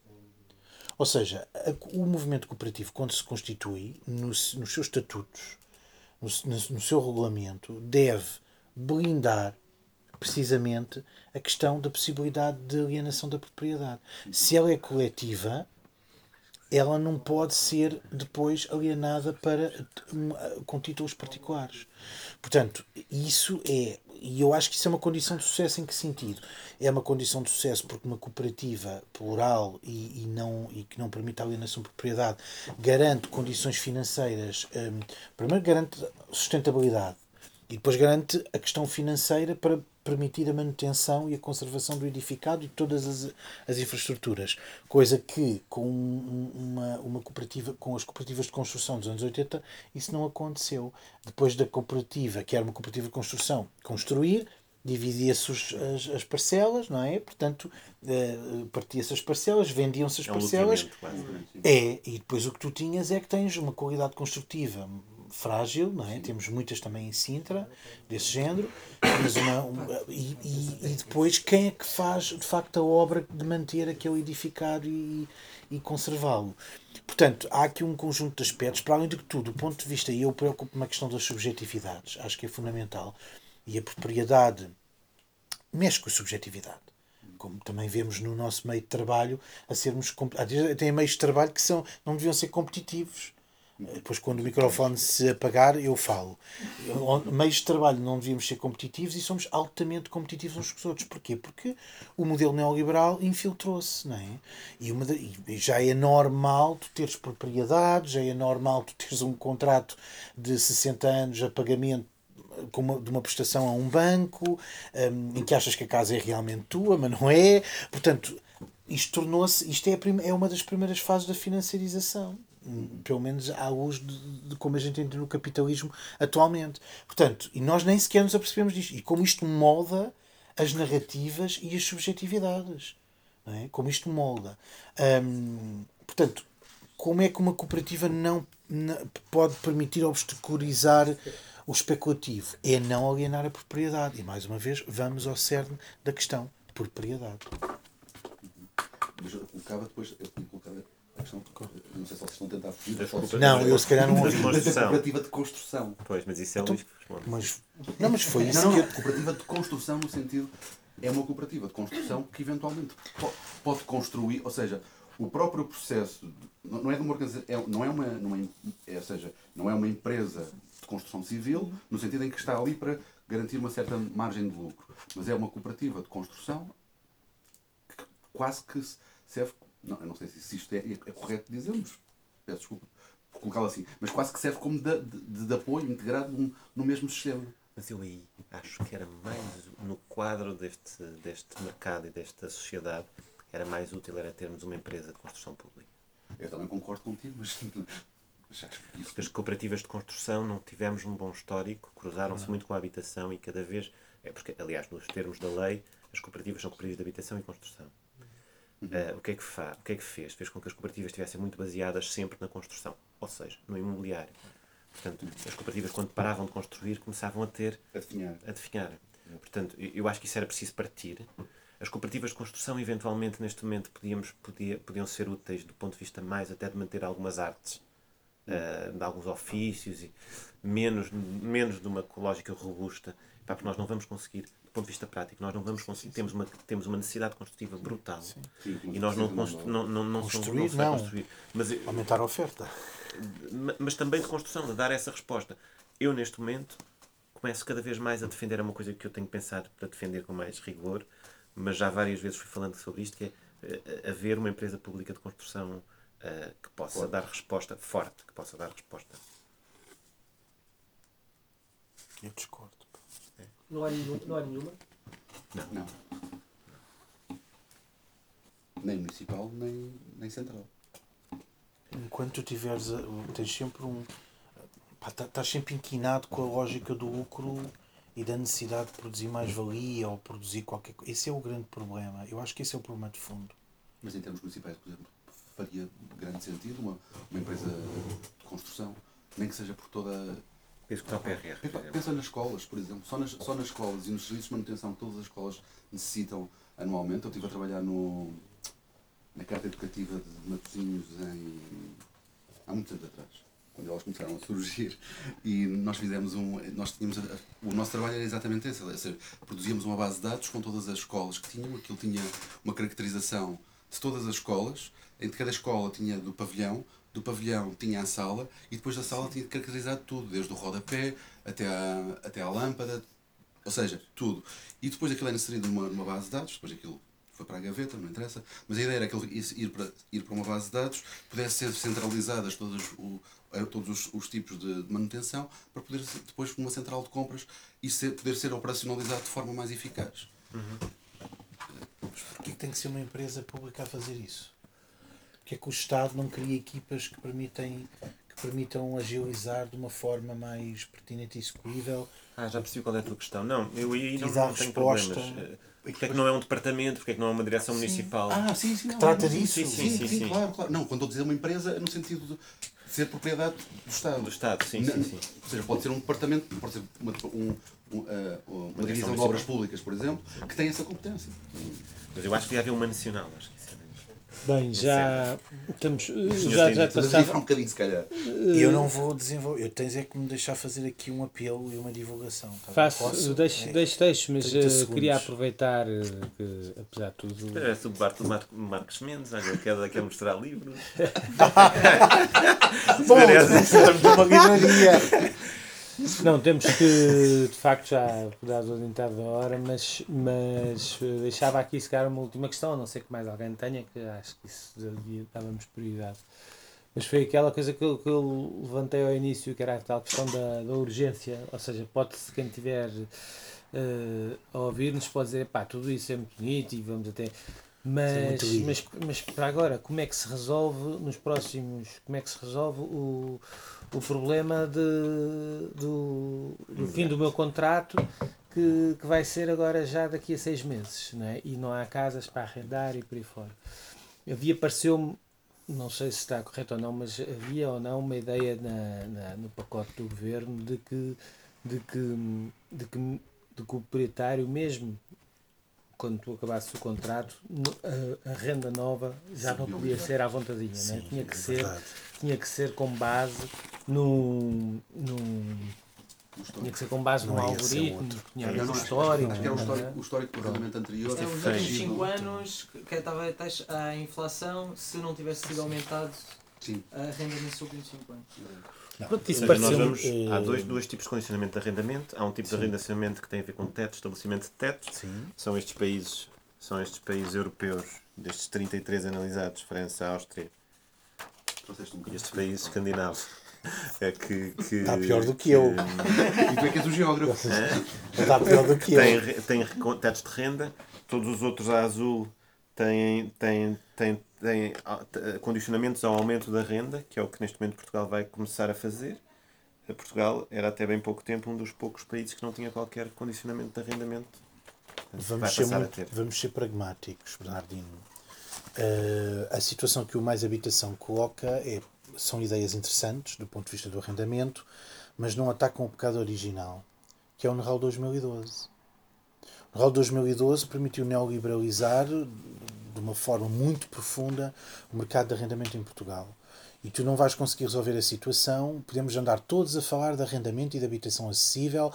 Ou seja, o movimento cooperativo, quando se constitui, nos, nos seus estatutos, no, no seu regulamento, deve blindar precisamente a questão da possibilidade de alienação da propriedade. Se ela é coletiva, ela não pode ser depois alienada para com títulos particulares. Portanto, isso é, e eu acho que isso é uma condição de sucesso em que sentido? É uma condição de sucesso porque uma cooperativa plural e, e não, e que não permite a alienação de propriedade garante condições financeiras, um, primeiro garante sustentabilidade, e depois garante a questão financeira para permitir a manutenção e a conservação do edificado e todas as, as infraestruturas. Coisa que com uma, uma cooperativa, com as cooperativas de construção dos anos 80, isso não aconteceu. Depois da cooperativa, que era uma cooperativa de construção, construir, dividia-se as, as parcelas, não é? Portanto, uh, partia-se as parcelas, vendiam-se as é parcelas. É, e depois o que tu tinhas é que tens uma qualidade construtiva frágil, não é? Temos muitas também em Sintra, desse género, mas uma, uma e, e, e, depois quem é que faz de facto a obra de manter aquele edificado e, e conservá-lo? Portanto, há aqui um conjunto de aspectos, para além de tudo, do ponto de vista, e eu preocupo-me a questão das subjetividades, acho que é fundamental, e a propriedade mexe com a subjetividade como também vemos no nosso meio de trabalho, a sermos. Tem meios de trabalho que são, não deviam ser competitivos. Depois, quando o microfone se apagar, eu falo. Meios de trabalho não devíamos ser competitivos e somos altamente competitivos uns com os outros. Porquê? Porque o modelo neoliberal infiltrou-se, é? E, uma, e já é normal tu teres propriedade, já é normal tu teres um contrato de 60 anos a pagamento uma, de uma prestação a um banco, um, em que achas que a casa é realmente tua, mas não é. Portanto, isto tornou-se, isto é, é uma das primeiras fases da financiarização pelo menos à luz de, de, como a gente entra no capitalismo atualmente. Portanto, e nós nem sequer nos apercebemos disto. E como isto molda as narrativas e as subjetividades. É? Como isto molda. Hum, portanto, como é que uma cooperativa não, não pode permitir obstaculizar o especulativo? É não alienar a propriedade. E mais uma vez, vamos ao cerne da questão: propriedade. Mas eu colocava depois, eu colocava a questão, não sei se vocês estão a tentar fugir Não, eu se calhar não ouvi. Da cooperativa de construção. Pois, mas isso é então, o Luís que responde. Mas, não, mas foi isso não, não, que... cooperativa de construção no sentido... É uma cooperativa de construção que eventualmente pode construir, ou seja, o próprio processo não é de uma organização, é, não é uma, não é, é, ou seja, não é uma empresa construção civil, no sentido em que está ali para garantir uma certa margem de lucro. Mas é uma cooperativa de construção que quase que serve. Não, eu não sei se isto é, é correto dizermos, peço desculpa por colocá-lo assim, mas quase que serve como de, de, de apoio integrado no, no mesmo sistema. Mas eu aí acho que era mais no quadro deste, deste mercado e desta sociedade, era mais útil era termos uma empresa de construção pública. Eu também concordo contigo, mas. Porque as cooperativas de construção não tivemos um bom histórico, cruzaram-se muito com a habitação e cada vez. É porque, aliás, nos termos da lei, as cooperativas são cooperativas de habitação e construção. Uh, o, que é que fa o que é que fez? Fez com que as cooperativas estivessem muito baseadas sempre na construção, ou seja, no imobiliário. Portanto, as cooperativas, quando paravam de construir, começavam a ter. a definhar. A definhar. Portanto, eu acho que isso era preciso partir. As cooperativas de construção, eventualmente, neste momento, podíamos, podia, podiam ser úteis do ponto de vista mais até de manter algumas artes, uh, de alguns ofícios, e menos, menos de uma lógica robusta, pá, porque nós não vamos conseguir, ponto de vista prático, nós não vamos conseguir, temos uma, temos uma necessidade construtiva brutal. Sim. Sim, e nós não, não, não, não, construir, não, não, construir. Mas, Aumentar a oferta. Mas também de construção, de dar essa resposta. Eu, neste momento, começo cada vez mais a defender, é uma coisa que eu tenho pensado para defender com mais rigor, mas já várias vezes fui falando sobre isto, que é uh, haver uma empresa pública de construção uh, que possa forte. dar resposta forte, que possa dar resposta. Eu discordo. Não, há nenhum, não há nenhuma? Não. não. Nem municipal, nem, nem central. Enquanto tu tiveres, tens sempre um. Estás tá, sempre inquinado com a lógica do lucro e da necessidade de produzir mais valia ou produzir qualquer coisa. Esse é o grande problema. Eu acho que esse é o problema de fundo. Mas em termos municipais, por exemplo, faria grande sentido uma, uma empresa de construção, nem que seja por toda. Penso que está PRR. Pensa nas escolas, por exemplo. Só nas, só nas escolas e nos serviços de manutenção que todas as escolas necessitam anualmente. Eu estive a trabalhar no, na Carta Educativa de Matosinhos em, há muitos anos atrás quando elas começaram a surgir e nós fizemos um nós tínhamos o nosso trabalho era exatamente esse, ou seja, produzíamos uma base de dados com todas as escolas que tinham, aquilo tinha uma caracterização de todas as escolas, em cada escola tinha do pavilhão, do pavilhão tinha a sala e depois da sala tinha caracterizado tudo, desde o rodapé até à, até à lâmpada, ou seja, tudo. E depois aquilo era inserido numa, numa base de dados, depois aquilo foi para a gaveta, não interessa, mas a ideia era que ele ir para, ir para uma base de dados, pudesse ser centralizadas todas o, eh, todos os, os tipos de, de, manutenção, para poder ser, depois numa central de compras e ser, poder ser operacionalizado de forma mais eficaz. Uhum. Mas porquê que tem que ser uma empresa pública a fazer isso? Porque é que o Estado não cria equipas que permitem que permitam agilizar de uma forma mais pertinente e execuível? Ah, já percebi qual é a tua questão. Não, eu aí não, não tenho problemas. Eh, porque é que não é um departamento? Porque é que não é uma direção sim. municipal? Ah, sim, sim. Que não, trata disso? Sim sim, sim, sim, claro, claro. Não, quando estou a dizer uma empresa, é no sentido de ser propriedade do Estado. Do Estado, sim, sim, sim. Ou seja, pode ser um departamento, pode ser uma, um, um, uh, uma divisão de obras públicas, por exemplo, que tem essa competência. Mas eu acho que devia haver uma nacional, acho que Bem, já estamos. Já, já passava... um bocadinho, se calhar. E eu não vou desenvolver. Eu tens é que me deixar fazer aqui um apelo e uma divulgação. Tá Faço, Posso? deixo, é. deixo, deixo, mas uh, queria aproveitar uh, que, apesar de tudo. É sobre Barto Marcos Mendes, olha, quer, quer mostrar livros. Bom, estamos numa livraria. Não, temos que, de facto, já cuidado adiantado da hora, mas, mas eh, deixava aqui se calhar uma última questão, a não ser que mais alguém tenha, que acho que isso dávamos prioridade. Mas foi aquela coisa que eu, que eu levantei ao início, que era a tal questão da, da urgência, ou seja, pode-se, quem tiver uh, a ouvir-nos, pode dizer, pá, tudo isso é muito bonito e vamos até mas, mas, mas para agora, como é que se resolve nos próximos. Como é que se resolve o, o problema de, do, do fim do meu contrato que, que vai ser agora já daqui a seis meses, não é? E não há casas para arrendar e por aí fora. Havia, pareceu-me, não sei se está correto ou não, mas havia ou não uma ideia na, na, no pacote do governo de que, de que, de que, de que o proprietário, mesmo quando tu acabasses o contrato, a, a renda nova já Sim, não podia ser à vontadinha, Sim, né? tinha, que é ser, tinha que ser com base num, num tinha que ser com base num algoritmo, tinha que ser histórico. Acho que era o histórico, o histórico do anterior. É, os últimos 5 anos, que estava a inflação, se não tivesse sido aumentado Sim. a renda nesses últimos 5 anos. Não, Pronto, isso nós vamos, uh... Há dois, dois tipos de condicionamento de arrendamento. Há um tipo Sim. de arrendamento que tem a ver com teto, estabelecimento de teto. Sim. São estes países, são estes países europeus, destes 33 analisados, França, Áustria, um estes países escandinavos. É que, que, Está pior do que, que eu. e tu é que és o geógrafo. É? Está pior do que tem, eu. Tem tetos de renda, todos os outros a azul têm, têm, têm, têm condicionamentos ao aumento da renda, que é o que neste momento Portugal vai começar a fazer. Portugal era até bem pouco tempo um dos poucos países que não tinha qualquer condicionamento de arrendamento. Vamos ser, muito, vamos ser pragmáticos, Bernardino. Uh, a situação que o Mais Habitação coloca é, são ideias interessantes do ponto de vista do arrendamento, mas não atacam o pecado original, que é o NRAL 2012. NRAL 2012 permitiu neoliberalizar de uma forma muito profunda o mercado de arrendamento em Portugal. E tu não vais conseguir resolver a situação. Podemos andar todos a falar de arrendamento e de habitação acessível.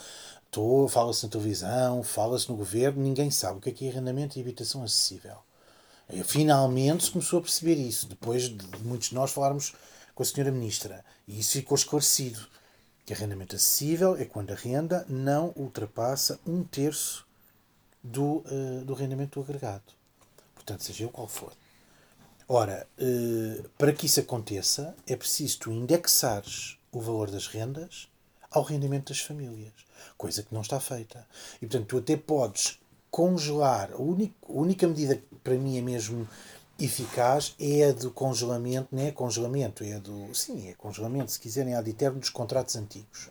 Fala-se na televisão, fala-se no governo, ninguém sabe o que é, que é arrendamento e habitação acessível. Finalmente se começou a perceber isso, depois de muitos de nós falarmos com a senhora Ministra. E isso ficou esclarecido. Que arrendamento acessível é quando a renda não ultrapassa um terço do, uh, do rendimento do agregado. Portanto, seja ele qual for. Ora, uh, para que isso aconteça, é preciso tu indexares o valor das rendas ao rendimento das famílias, coisa que não está feita. E, portanto, tu até podes congelar. A única, a única medida que para mim é mesmo eficaz é a do congelamento, não é congelamento, é do. Sim, é congelamento, se quiserem, ad eterno dos contratos antigos.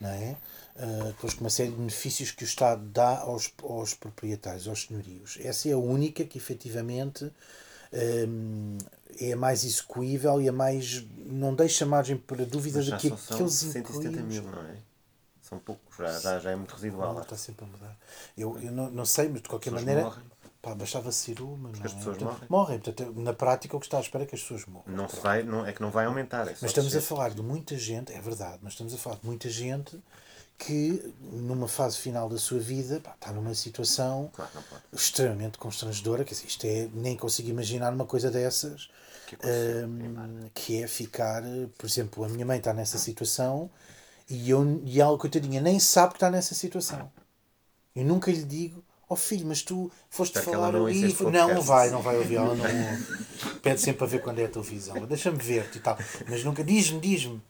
Não é? Uh, depois com uma série de benefícios que o Estado dá aos, aos proprietários, aos senhorios. Essa é a única que efetivamente um, é a mais execuível e a mais. não deixa margem para dúvidas de que aqueles 170 mil, não é? são poucos, já, já, já é muito residual. Não, está sempre a mudar. Eu, eu não, não sei, mas de qualquer maneira. Morrem. Pá, bastava ser uma. Porque as pessoas é? morrem. Morrem. Portanto, na prática, o que está à espera é que as pessoas morram. Não vai, não, é que não vai aumentar. É mas estamos a falar de muita gente, é verdade, mas estamos a falar de muita gente que, numa fase final da sua vida, pá, está numa situação claro, extremamente constrangedora. Que isto é, nem consigo imaginar uma coisa dessas. Que é, um, que é ficar, por exemplo, a minha mãe está nessa situação e, eu, e ela, coitadinha, nem sabe que está nessa situação. Eu nunca lhe digo, ó oh, filho, mas tu foste Espero falar não ali. Não, não vai, não vai ouvir. Ela não pede sempre a ver quando é a televisão. Deixa-me ver-te e tal. Mas nunca, diz-me, diz-me.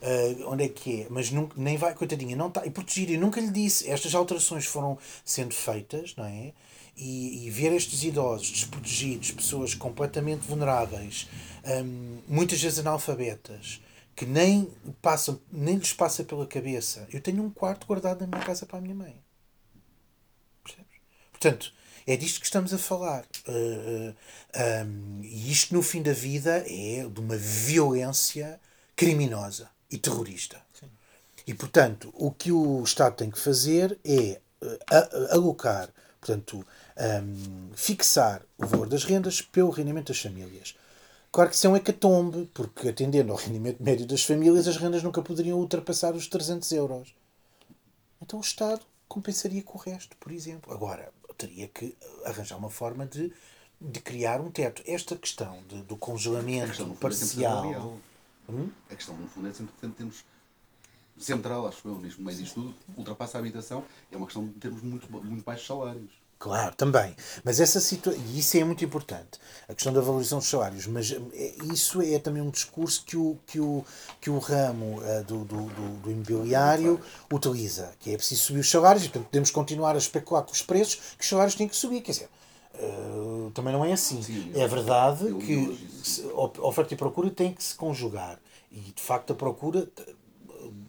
Uh, onde é que é, mas nunca, nem vai, coitadinha, não está. E protegida, eu nunca lhe disse. Estas alterações foram sendo feitas, não é? E, e ver estes idosos desprotegidos, pessoas completamente vulneráveis, um, muitas vezes analfabetas, que nem, passam, nem lhes passa pela cabeça. Eu tenho um quarto guardado na minha casa para a minha mãe. Percebes? Portanto, é disto que estamos a falar. Uh, uh, um, e isto, no fim da vida, é de uma violência criminosa e terrorista. Sim. E, portanto, o que o Estado tem que fazer é uh, alocar, portanto, um, fixar o valor das rendas pelo rendimento das famílias. Claro que isso é um hecatombe, porque atendendo ao rendimento médio das famílias, as rendas nunca poderiam ultrapassar os 300 euros. Então o Estado compensaria com o resto, por exemplo. Agora, teria que arranjar uma forma de, de criar um teto. Esta questão de, do congelamento parcial. Hum? A questão, no fundo, é sempre, sempre temos central, acho eu, mesmo meio disto tudo, ultrapassa a habitação, é uma questão de termos muito, muito baixos salários. Claro, também. Mas essa situação, e isso é muito importante, a questão da valorização dos salários, mas eh, isso é também um discurso que o, que o, que o ramo uh, do, do, do, do, imobiliário utiliza, que é preciso subir os salários, e portanto podemos continuar a especular com os preços, que os salários têm que subir, quer dizer, uh, também não é assim. Sim, é verdade que oferta e procura têm que se conjugar, e de facto a procura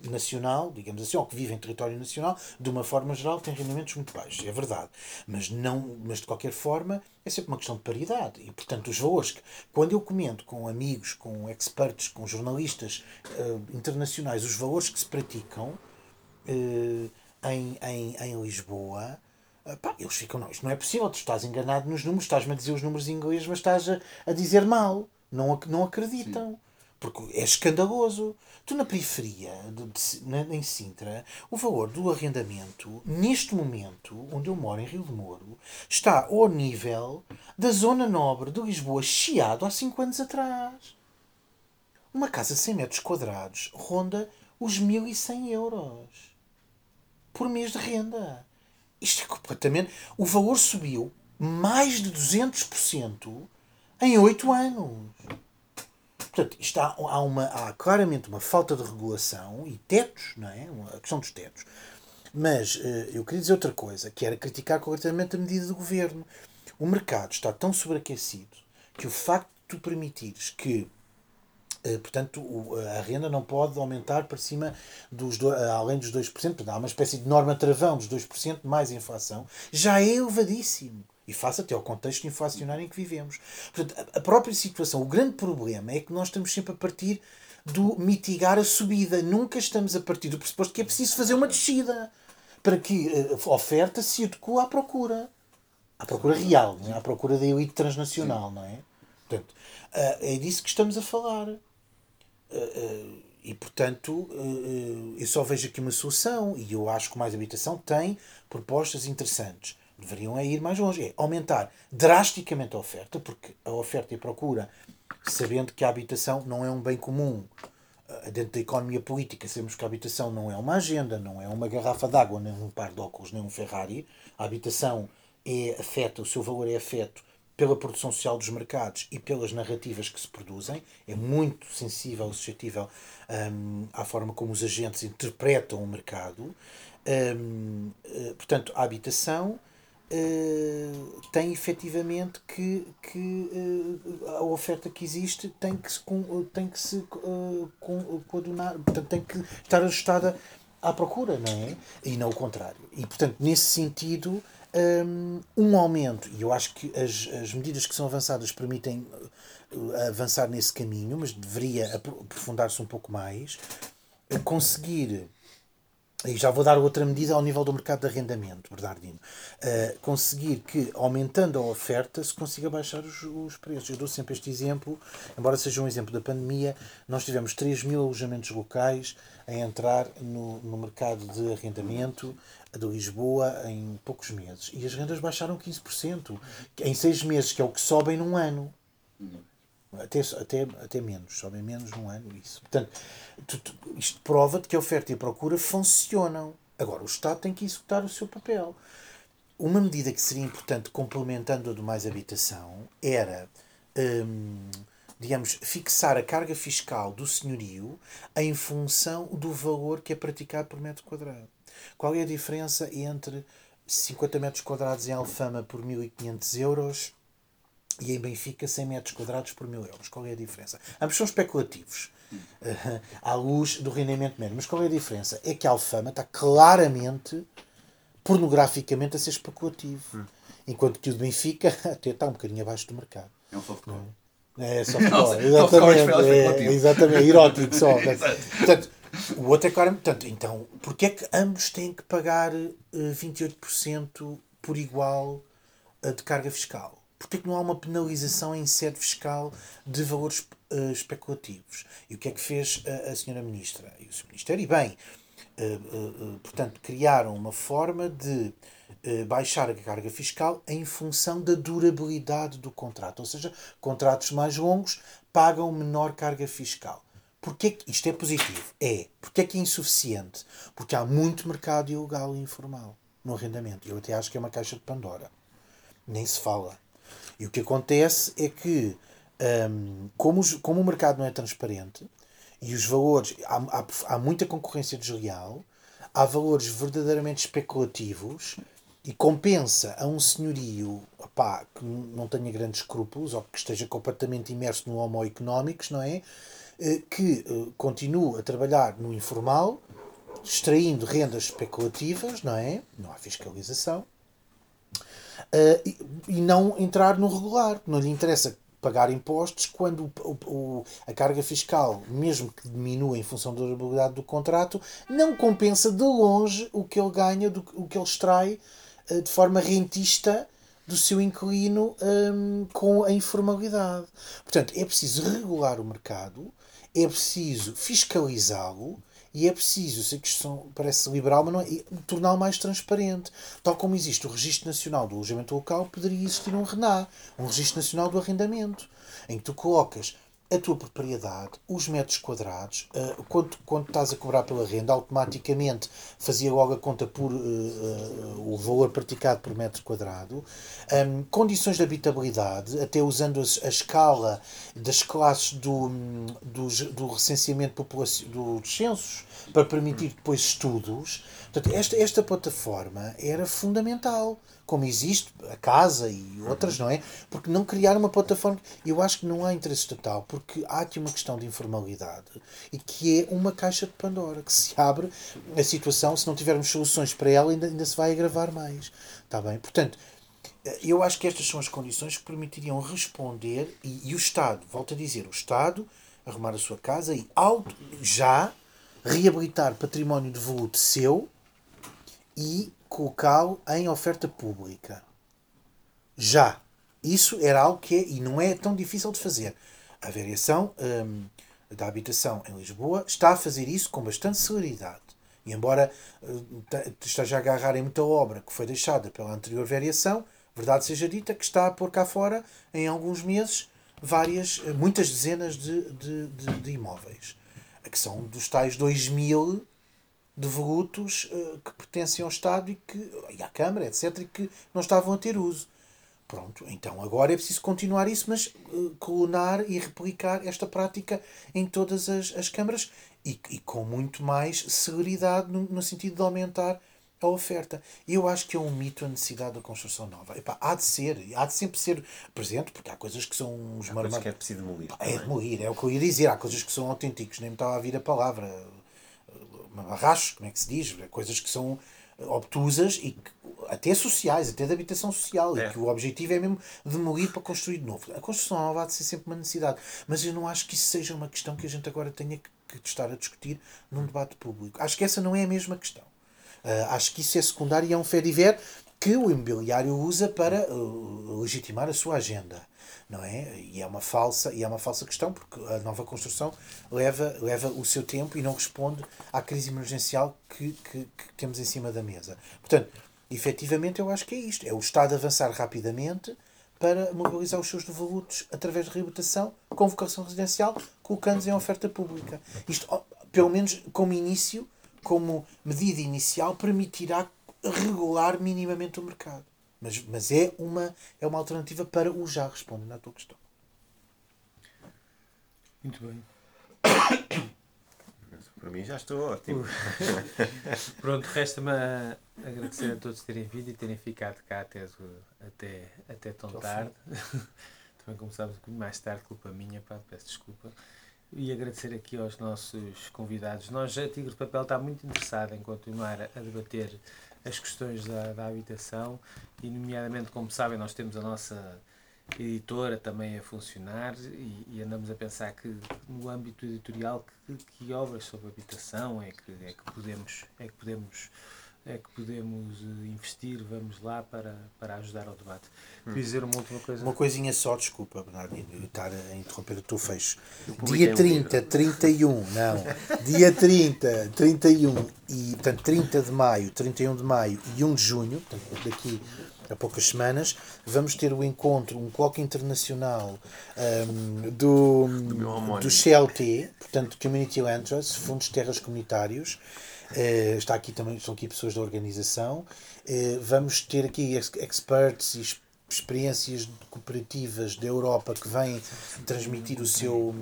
nacional, digamos assim, ou que vive em território nacional, de uma forma geral, tem rendimentos muito baixos. É verdade. Mas, não, mas de qualquer forma, é sempre uma questão de paridade. E, portanto, os valores que, quando eu comento com amigos, com experts, com jornalistas uh, internacionais, os valores que se praticam uh, em, em, em Lisboa. Uh, pá, eles ficam, não, isto não é possível, tu estás enganado nos números, estás-me a dizer os números em inglês, mas estás a, a dizer mal. Não, não acreditam. Sim. Porque é escandaloso. Tu na periferia, de, de, em Sintra, o valor do arrendamento, neste momento, onde eu moro, em Rio de Moro, está ao nível da zona nobre de Lisboa, chiado há 5 anos atrás. uma casa de 100 metros quadrados ronda os 1100 euros por mês de renda. Isto é completamente. O valor subiu mais de 200% em 8 anos. Portanto, isto há, há, uma, há claramente uma falta de regulação e tetos, não é? A questão dos tetos. Mas uh, eu queria dizer outra coisa, que era criticar completamente a medida do governo. O mercado está tão sobreaquecido que o facto de tu permitires que portanto, a renda não pode aumentar para cima dos do, além dos 2%, portanto, há uma espécie de norma travão dos 2% mais inflação, já é elevadíssimo. E face até ao contexto inflacionário em que vivemos. Portanto, a própria situação, o grande problema é que nós estamos sempre a partir do mitigar a subida. Nunca estamos a partir do pressuposto que é preciso fazer uma descida para que eh, a oferta se adeque à procura. À procura real, não é? à procura da elite transnacional, não é? Portanto, eh, é disso que estamos a falar. Eh, e, portanto, eu só vejo aqui uma solução e eu acho que mais habitação tem propostas interessantes deveriam é ir mais longe, é aumentar drasticamente a oferta, porque a oferta e a procura, sabendo que a habitação não é um bem comum eh, dentro da economia política, sabemos que a habitação não é uma agenda, não é uma garrafa d'água, nem um par de óculos, nem um Ferrari. A habitação é afeta, o seu valor é afeto pela produção social dos mercados e pelas narrativas que se produzem, é muito sensível, suscetível um, à forma como os agentes interpretam o mercado. Um, eh, portanto, a habitação Uh, tem efetivamente que, que uh, a oferta que existe tem que se, tem que se uh, coadunar, portanto, tem que estar ajustada à procura, não é? E não o contrário. E, portanto, nesse sentido, um, um aumento, e eu acho que as, as medidas que são avançadas permitem avançar nesse caminho, mas deveria aprofundar-se um pouco mais, conseguir e já vou dar outra medida ao nível do mercado de arrendamento, Bernardino. Uh, conseguir que, aumentando a oferta, se consiga baixar os, os preços. Eu dou sempre este exemplo, embora seja um exemplo da pandemia, nós tivemos 3 mil alojamentos locais a entrar no, no mercado de arrendamento de Lisboa em poucos meses. E as rendas baixaram 15%. Em seis meses, que é o que sobem num ano. Até, até, até menos, sobem menos num ano isso. Portanto, isto prova-te que a oferta e a procura funcionam. Agora, o Estado tem que executar o seu papel. Uma medida que seria importante, complementando a do mais habitação, era, hum, digamos, fixar a carga fiscal do senhorio em função do valor que é praticado por metro quadrado. Qual é a diferença entre 50 metros quadrados em Alfama por 1.500 euros e em Benfica 100 metros quadrados por mil euros. Qual é a diferença? Ambos são especulativos, uh, à luz do rendimento médio. Mas qual é a diferença? É que a Alfama está claramente, pornograficamente, a ser especulativo. Hum. Enquanto que o de Benfica até está um bocadinho abaixo do mercado. É um softcore. É, é softcore, exatamente. É, exatamente, é erótico só. Portanto, o outro é claramente. Portanto, então, porquê é que ambos têm que pagar uh, eh, 28% por igual uh, de carga fiscal? Porque é que não há uma penalização em sede fiscal de valores uh, especulativos? E o que é que fez a, a senhora Ministra e o Sr. Ministério? E bem, uh, portanto, criaram uma forma de baixar a carga fiscal em função da durabilidade do contrato. Ou seja, contratos mais longos pagam menor carga fiscal. Porquê que isto é positivo? É. Porquê é que é insuficiente? Porque há muito mercado ilegal e informal no arrendamento. Eu até acho que é uma caixa de Pandora. Nem se fala. E o que acontece é que, um, como, os, como o mercado não é transparente e os valores. Há, há, há muita concorrência desleal, há valores verdadeiramente especulativos e compensa a um senhorio opá, que não tenha grandes escrúpulos ou que esteja completamente imerso no homo económicos, não é? Eh, que uh, continue a trabalhar no informal, extraindo rendas especulativas, não é? Não há fiscalização uh, e, não entrar no regular. Não lhe interessa pagar impostos quando o, o, a carga fiscal, mesmo que diminua em função da durabilidade do contrato, não compensa de longe o que ele ganha, do, o que ele extrai de forma rentista do seu inquilino um, com a informalidade. Portanto, é preciso regular o mercado, é preciso fiscalizá-lo e é preciso, sei que isto parece liberal, mas não é, torná-lo mais transparente. Tal como existe o Registro Nacional do Alojamento Local, poderia existir um RENA, um Registro Nacional do Arrendamento, em que tu colocas a tua propriedade, os metros quadrados, uh, quanto, quanto estás a cobrar pela renda, automaticamente fazia logo a conta por uh, uh, o valor praticado por metro quadrado, um, condições de habitabilidade, até usando a, a escala das classes do, do, do recenseamento dos censos para permitir depois estudos. Portanto, esta, esta plataforma era fundamental como existe a casa e outras, não é? Porque não criar uma plataforma. Eu acho que não há interesse estatal, porque há aqui uma questão de informalidade e que é uma caixa de Pandora que se abre a situação, se não tivermos soluções para ela, ainda, ainda se vai agravar mais. Está bem? Portanto, eu acho que estas são as condições que permitiriam responder e, e o Estado, volto a dizer, o Estado arrumar a sua casa e auto, já reabilitar património de voluto seu e colocá-lo em oferta pública. Já. Isso era algo que é, e não é tão difícil de fazer. A variação hum, da habitação em Lisboa está a fazer isso com bastante celeridade. E embora hum, esteja a agarrar em muita obra que foi deixada pela anterior variação, verdade seja dita que está a pôr cá fora, em alguns meses, várias, muitas dezenas de, de, de, de imóveis. Que são dos tais 2 mil devolutos uh, que pertencem ao Estado e, que, e à Câmara, etc., e que não estavam a ter uso. Pronto, então agora é preciso continuar isso, mas uh, colonar e replicar esta prática em todas as, as câmaras e, e com muito mais celeridade no, no sentido de aumentar a oferta. Eu acho que é um mito a necessidade da construção nova. Epá, há de ser, há de sempre ser presente, porque há coisas que são uns marmados. que é preciso demolir. É demolir, é o que eu ia dizer. Há coisas que são autênticos, nem me estava a vir a palavra arrastos, como é que se diz, coisas que são obtusas e que, até sociais, até de habitação social, é. e que o objetivo é mesmo demolir para construir de novo. A construção nova há de ser sempre uma necessidade, mas eu não acho que isso seja uma questão que a gente agora tenha que, que estar a discutir num debate público. Acho que essa não é a mesma questão. Uh, acho que isso é secundário e é um fediver que o imobiliário usa para uh, legitimar a sua agenda não é? E é uma falsa, e é uma falsa questão porque a nova construção leva, leva o seu tempo e não responde à crise emergencial que, que, que temos em cima da mesa. Portanto, efetivamente eu acho que é isto, é o Estado avançar rapidamente para mobilizar os seus devolutos através de reabilitação, convocação residencial, colocando-os em oferta pública. Isto, pelo menos como início, como medida inicial, permitirá regular minimamente o mercado. Mas, mas é, uma, é uma alternativa para o já, respondendo à tua questão. Muito bem. Para mim já estou ótimo. Pronto, resta-me agradecer a todos terem vindo e terem ficado cá até, até, até tão tarde. Também começámos um bocadinho mais tarde, culpa minha, pá, peço desculpa. E agradecer aqui aos nossos convidados. Nós, a Tigre de Papel, está muito interessado em continuar a debater as questões da, da habitação e, nomeadamente, como sabem, nós temos a nossa editora também a funcionar e, e, andamos a pensar que no âmbito editorial que, que obras sobre habitação é que, é que podemos é que podemos é que podemos eh, investir, vamos lá para, para ajudar ao debate. Hum. dizer uma última coisa? Uma coisinha só, desculpa, Bernardino, estar a interromper o teu fecho. Dia 30, 31, não. Dia 30, 31 e, portanto, 30 de maio, 31 de maio e 1 de junho, portanto, daqui a poucas semanas, vamos ter o encontro, um colóquio internacional um, do, do, do CLT, portanto, Community Land Trust, Fundos de Terras Comunitários, Uh, está aqui também, estão aqui pessoas da organização. Uh, vamos ter aqui experts e experiências cooperativas da Europa que vêm transmitir o seu,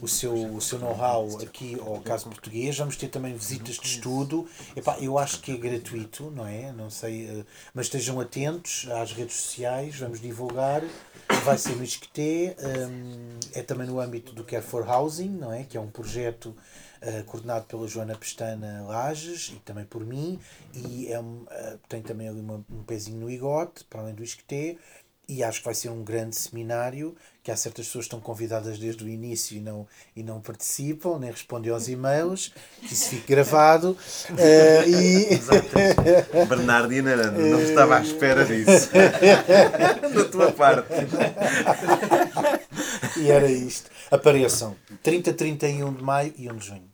o seu, o seu know-how aqui ao caso português. Vamos ter também visitas de estudo. Epá, eu acho que é gratuito, não é? Não sei, eh, mas estejam atentos às redes sociais, vamos divulgar. Vai ser no Isqueté, um, é também no âmbito do Care for Housing, não é? Que é um projeto uh, coordenado pela Joana Pestana Lages e também por mim, e é um, uh, tem também ali uma, um pezinho no IGOT, para além do ISCTE, e acho que vai ser um grande seminário, que há certas pessoas que estão convidadas desde o início e não, e não participam, nem respondem aos e-mails, que isso fique gravado. Uh, e... Bernardina não estava à espera disso. da tua parte. e era isto. Apareçam 30, 31 de maio e 1 de junho.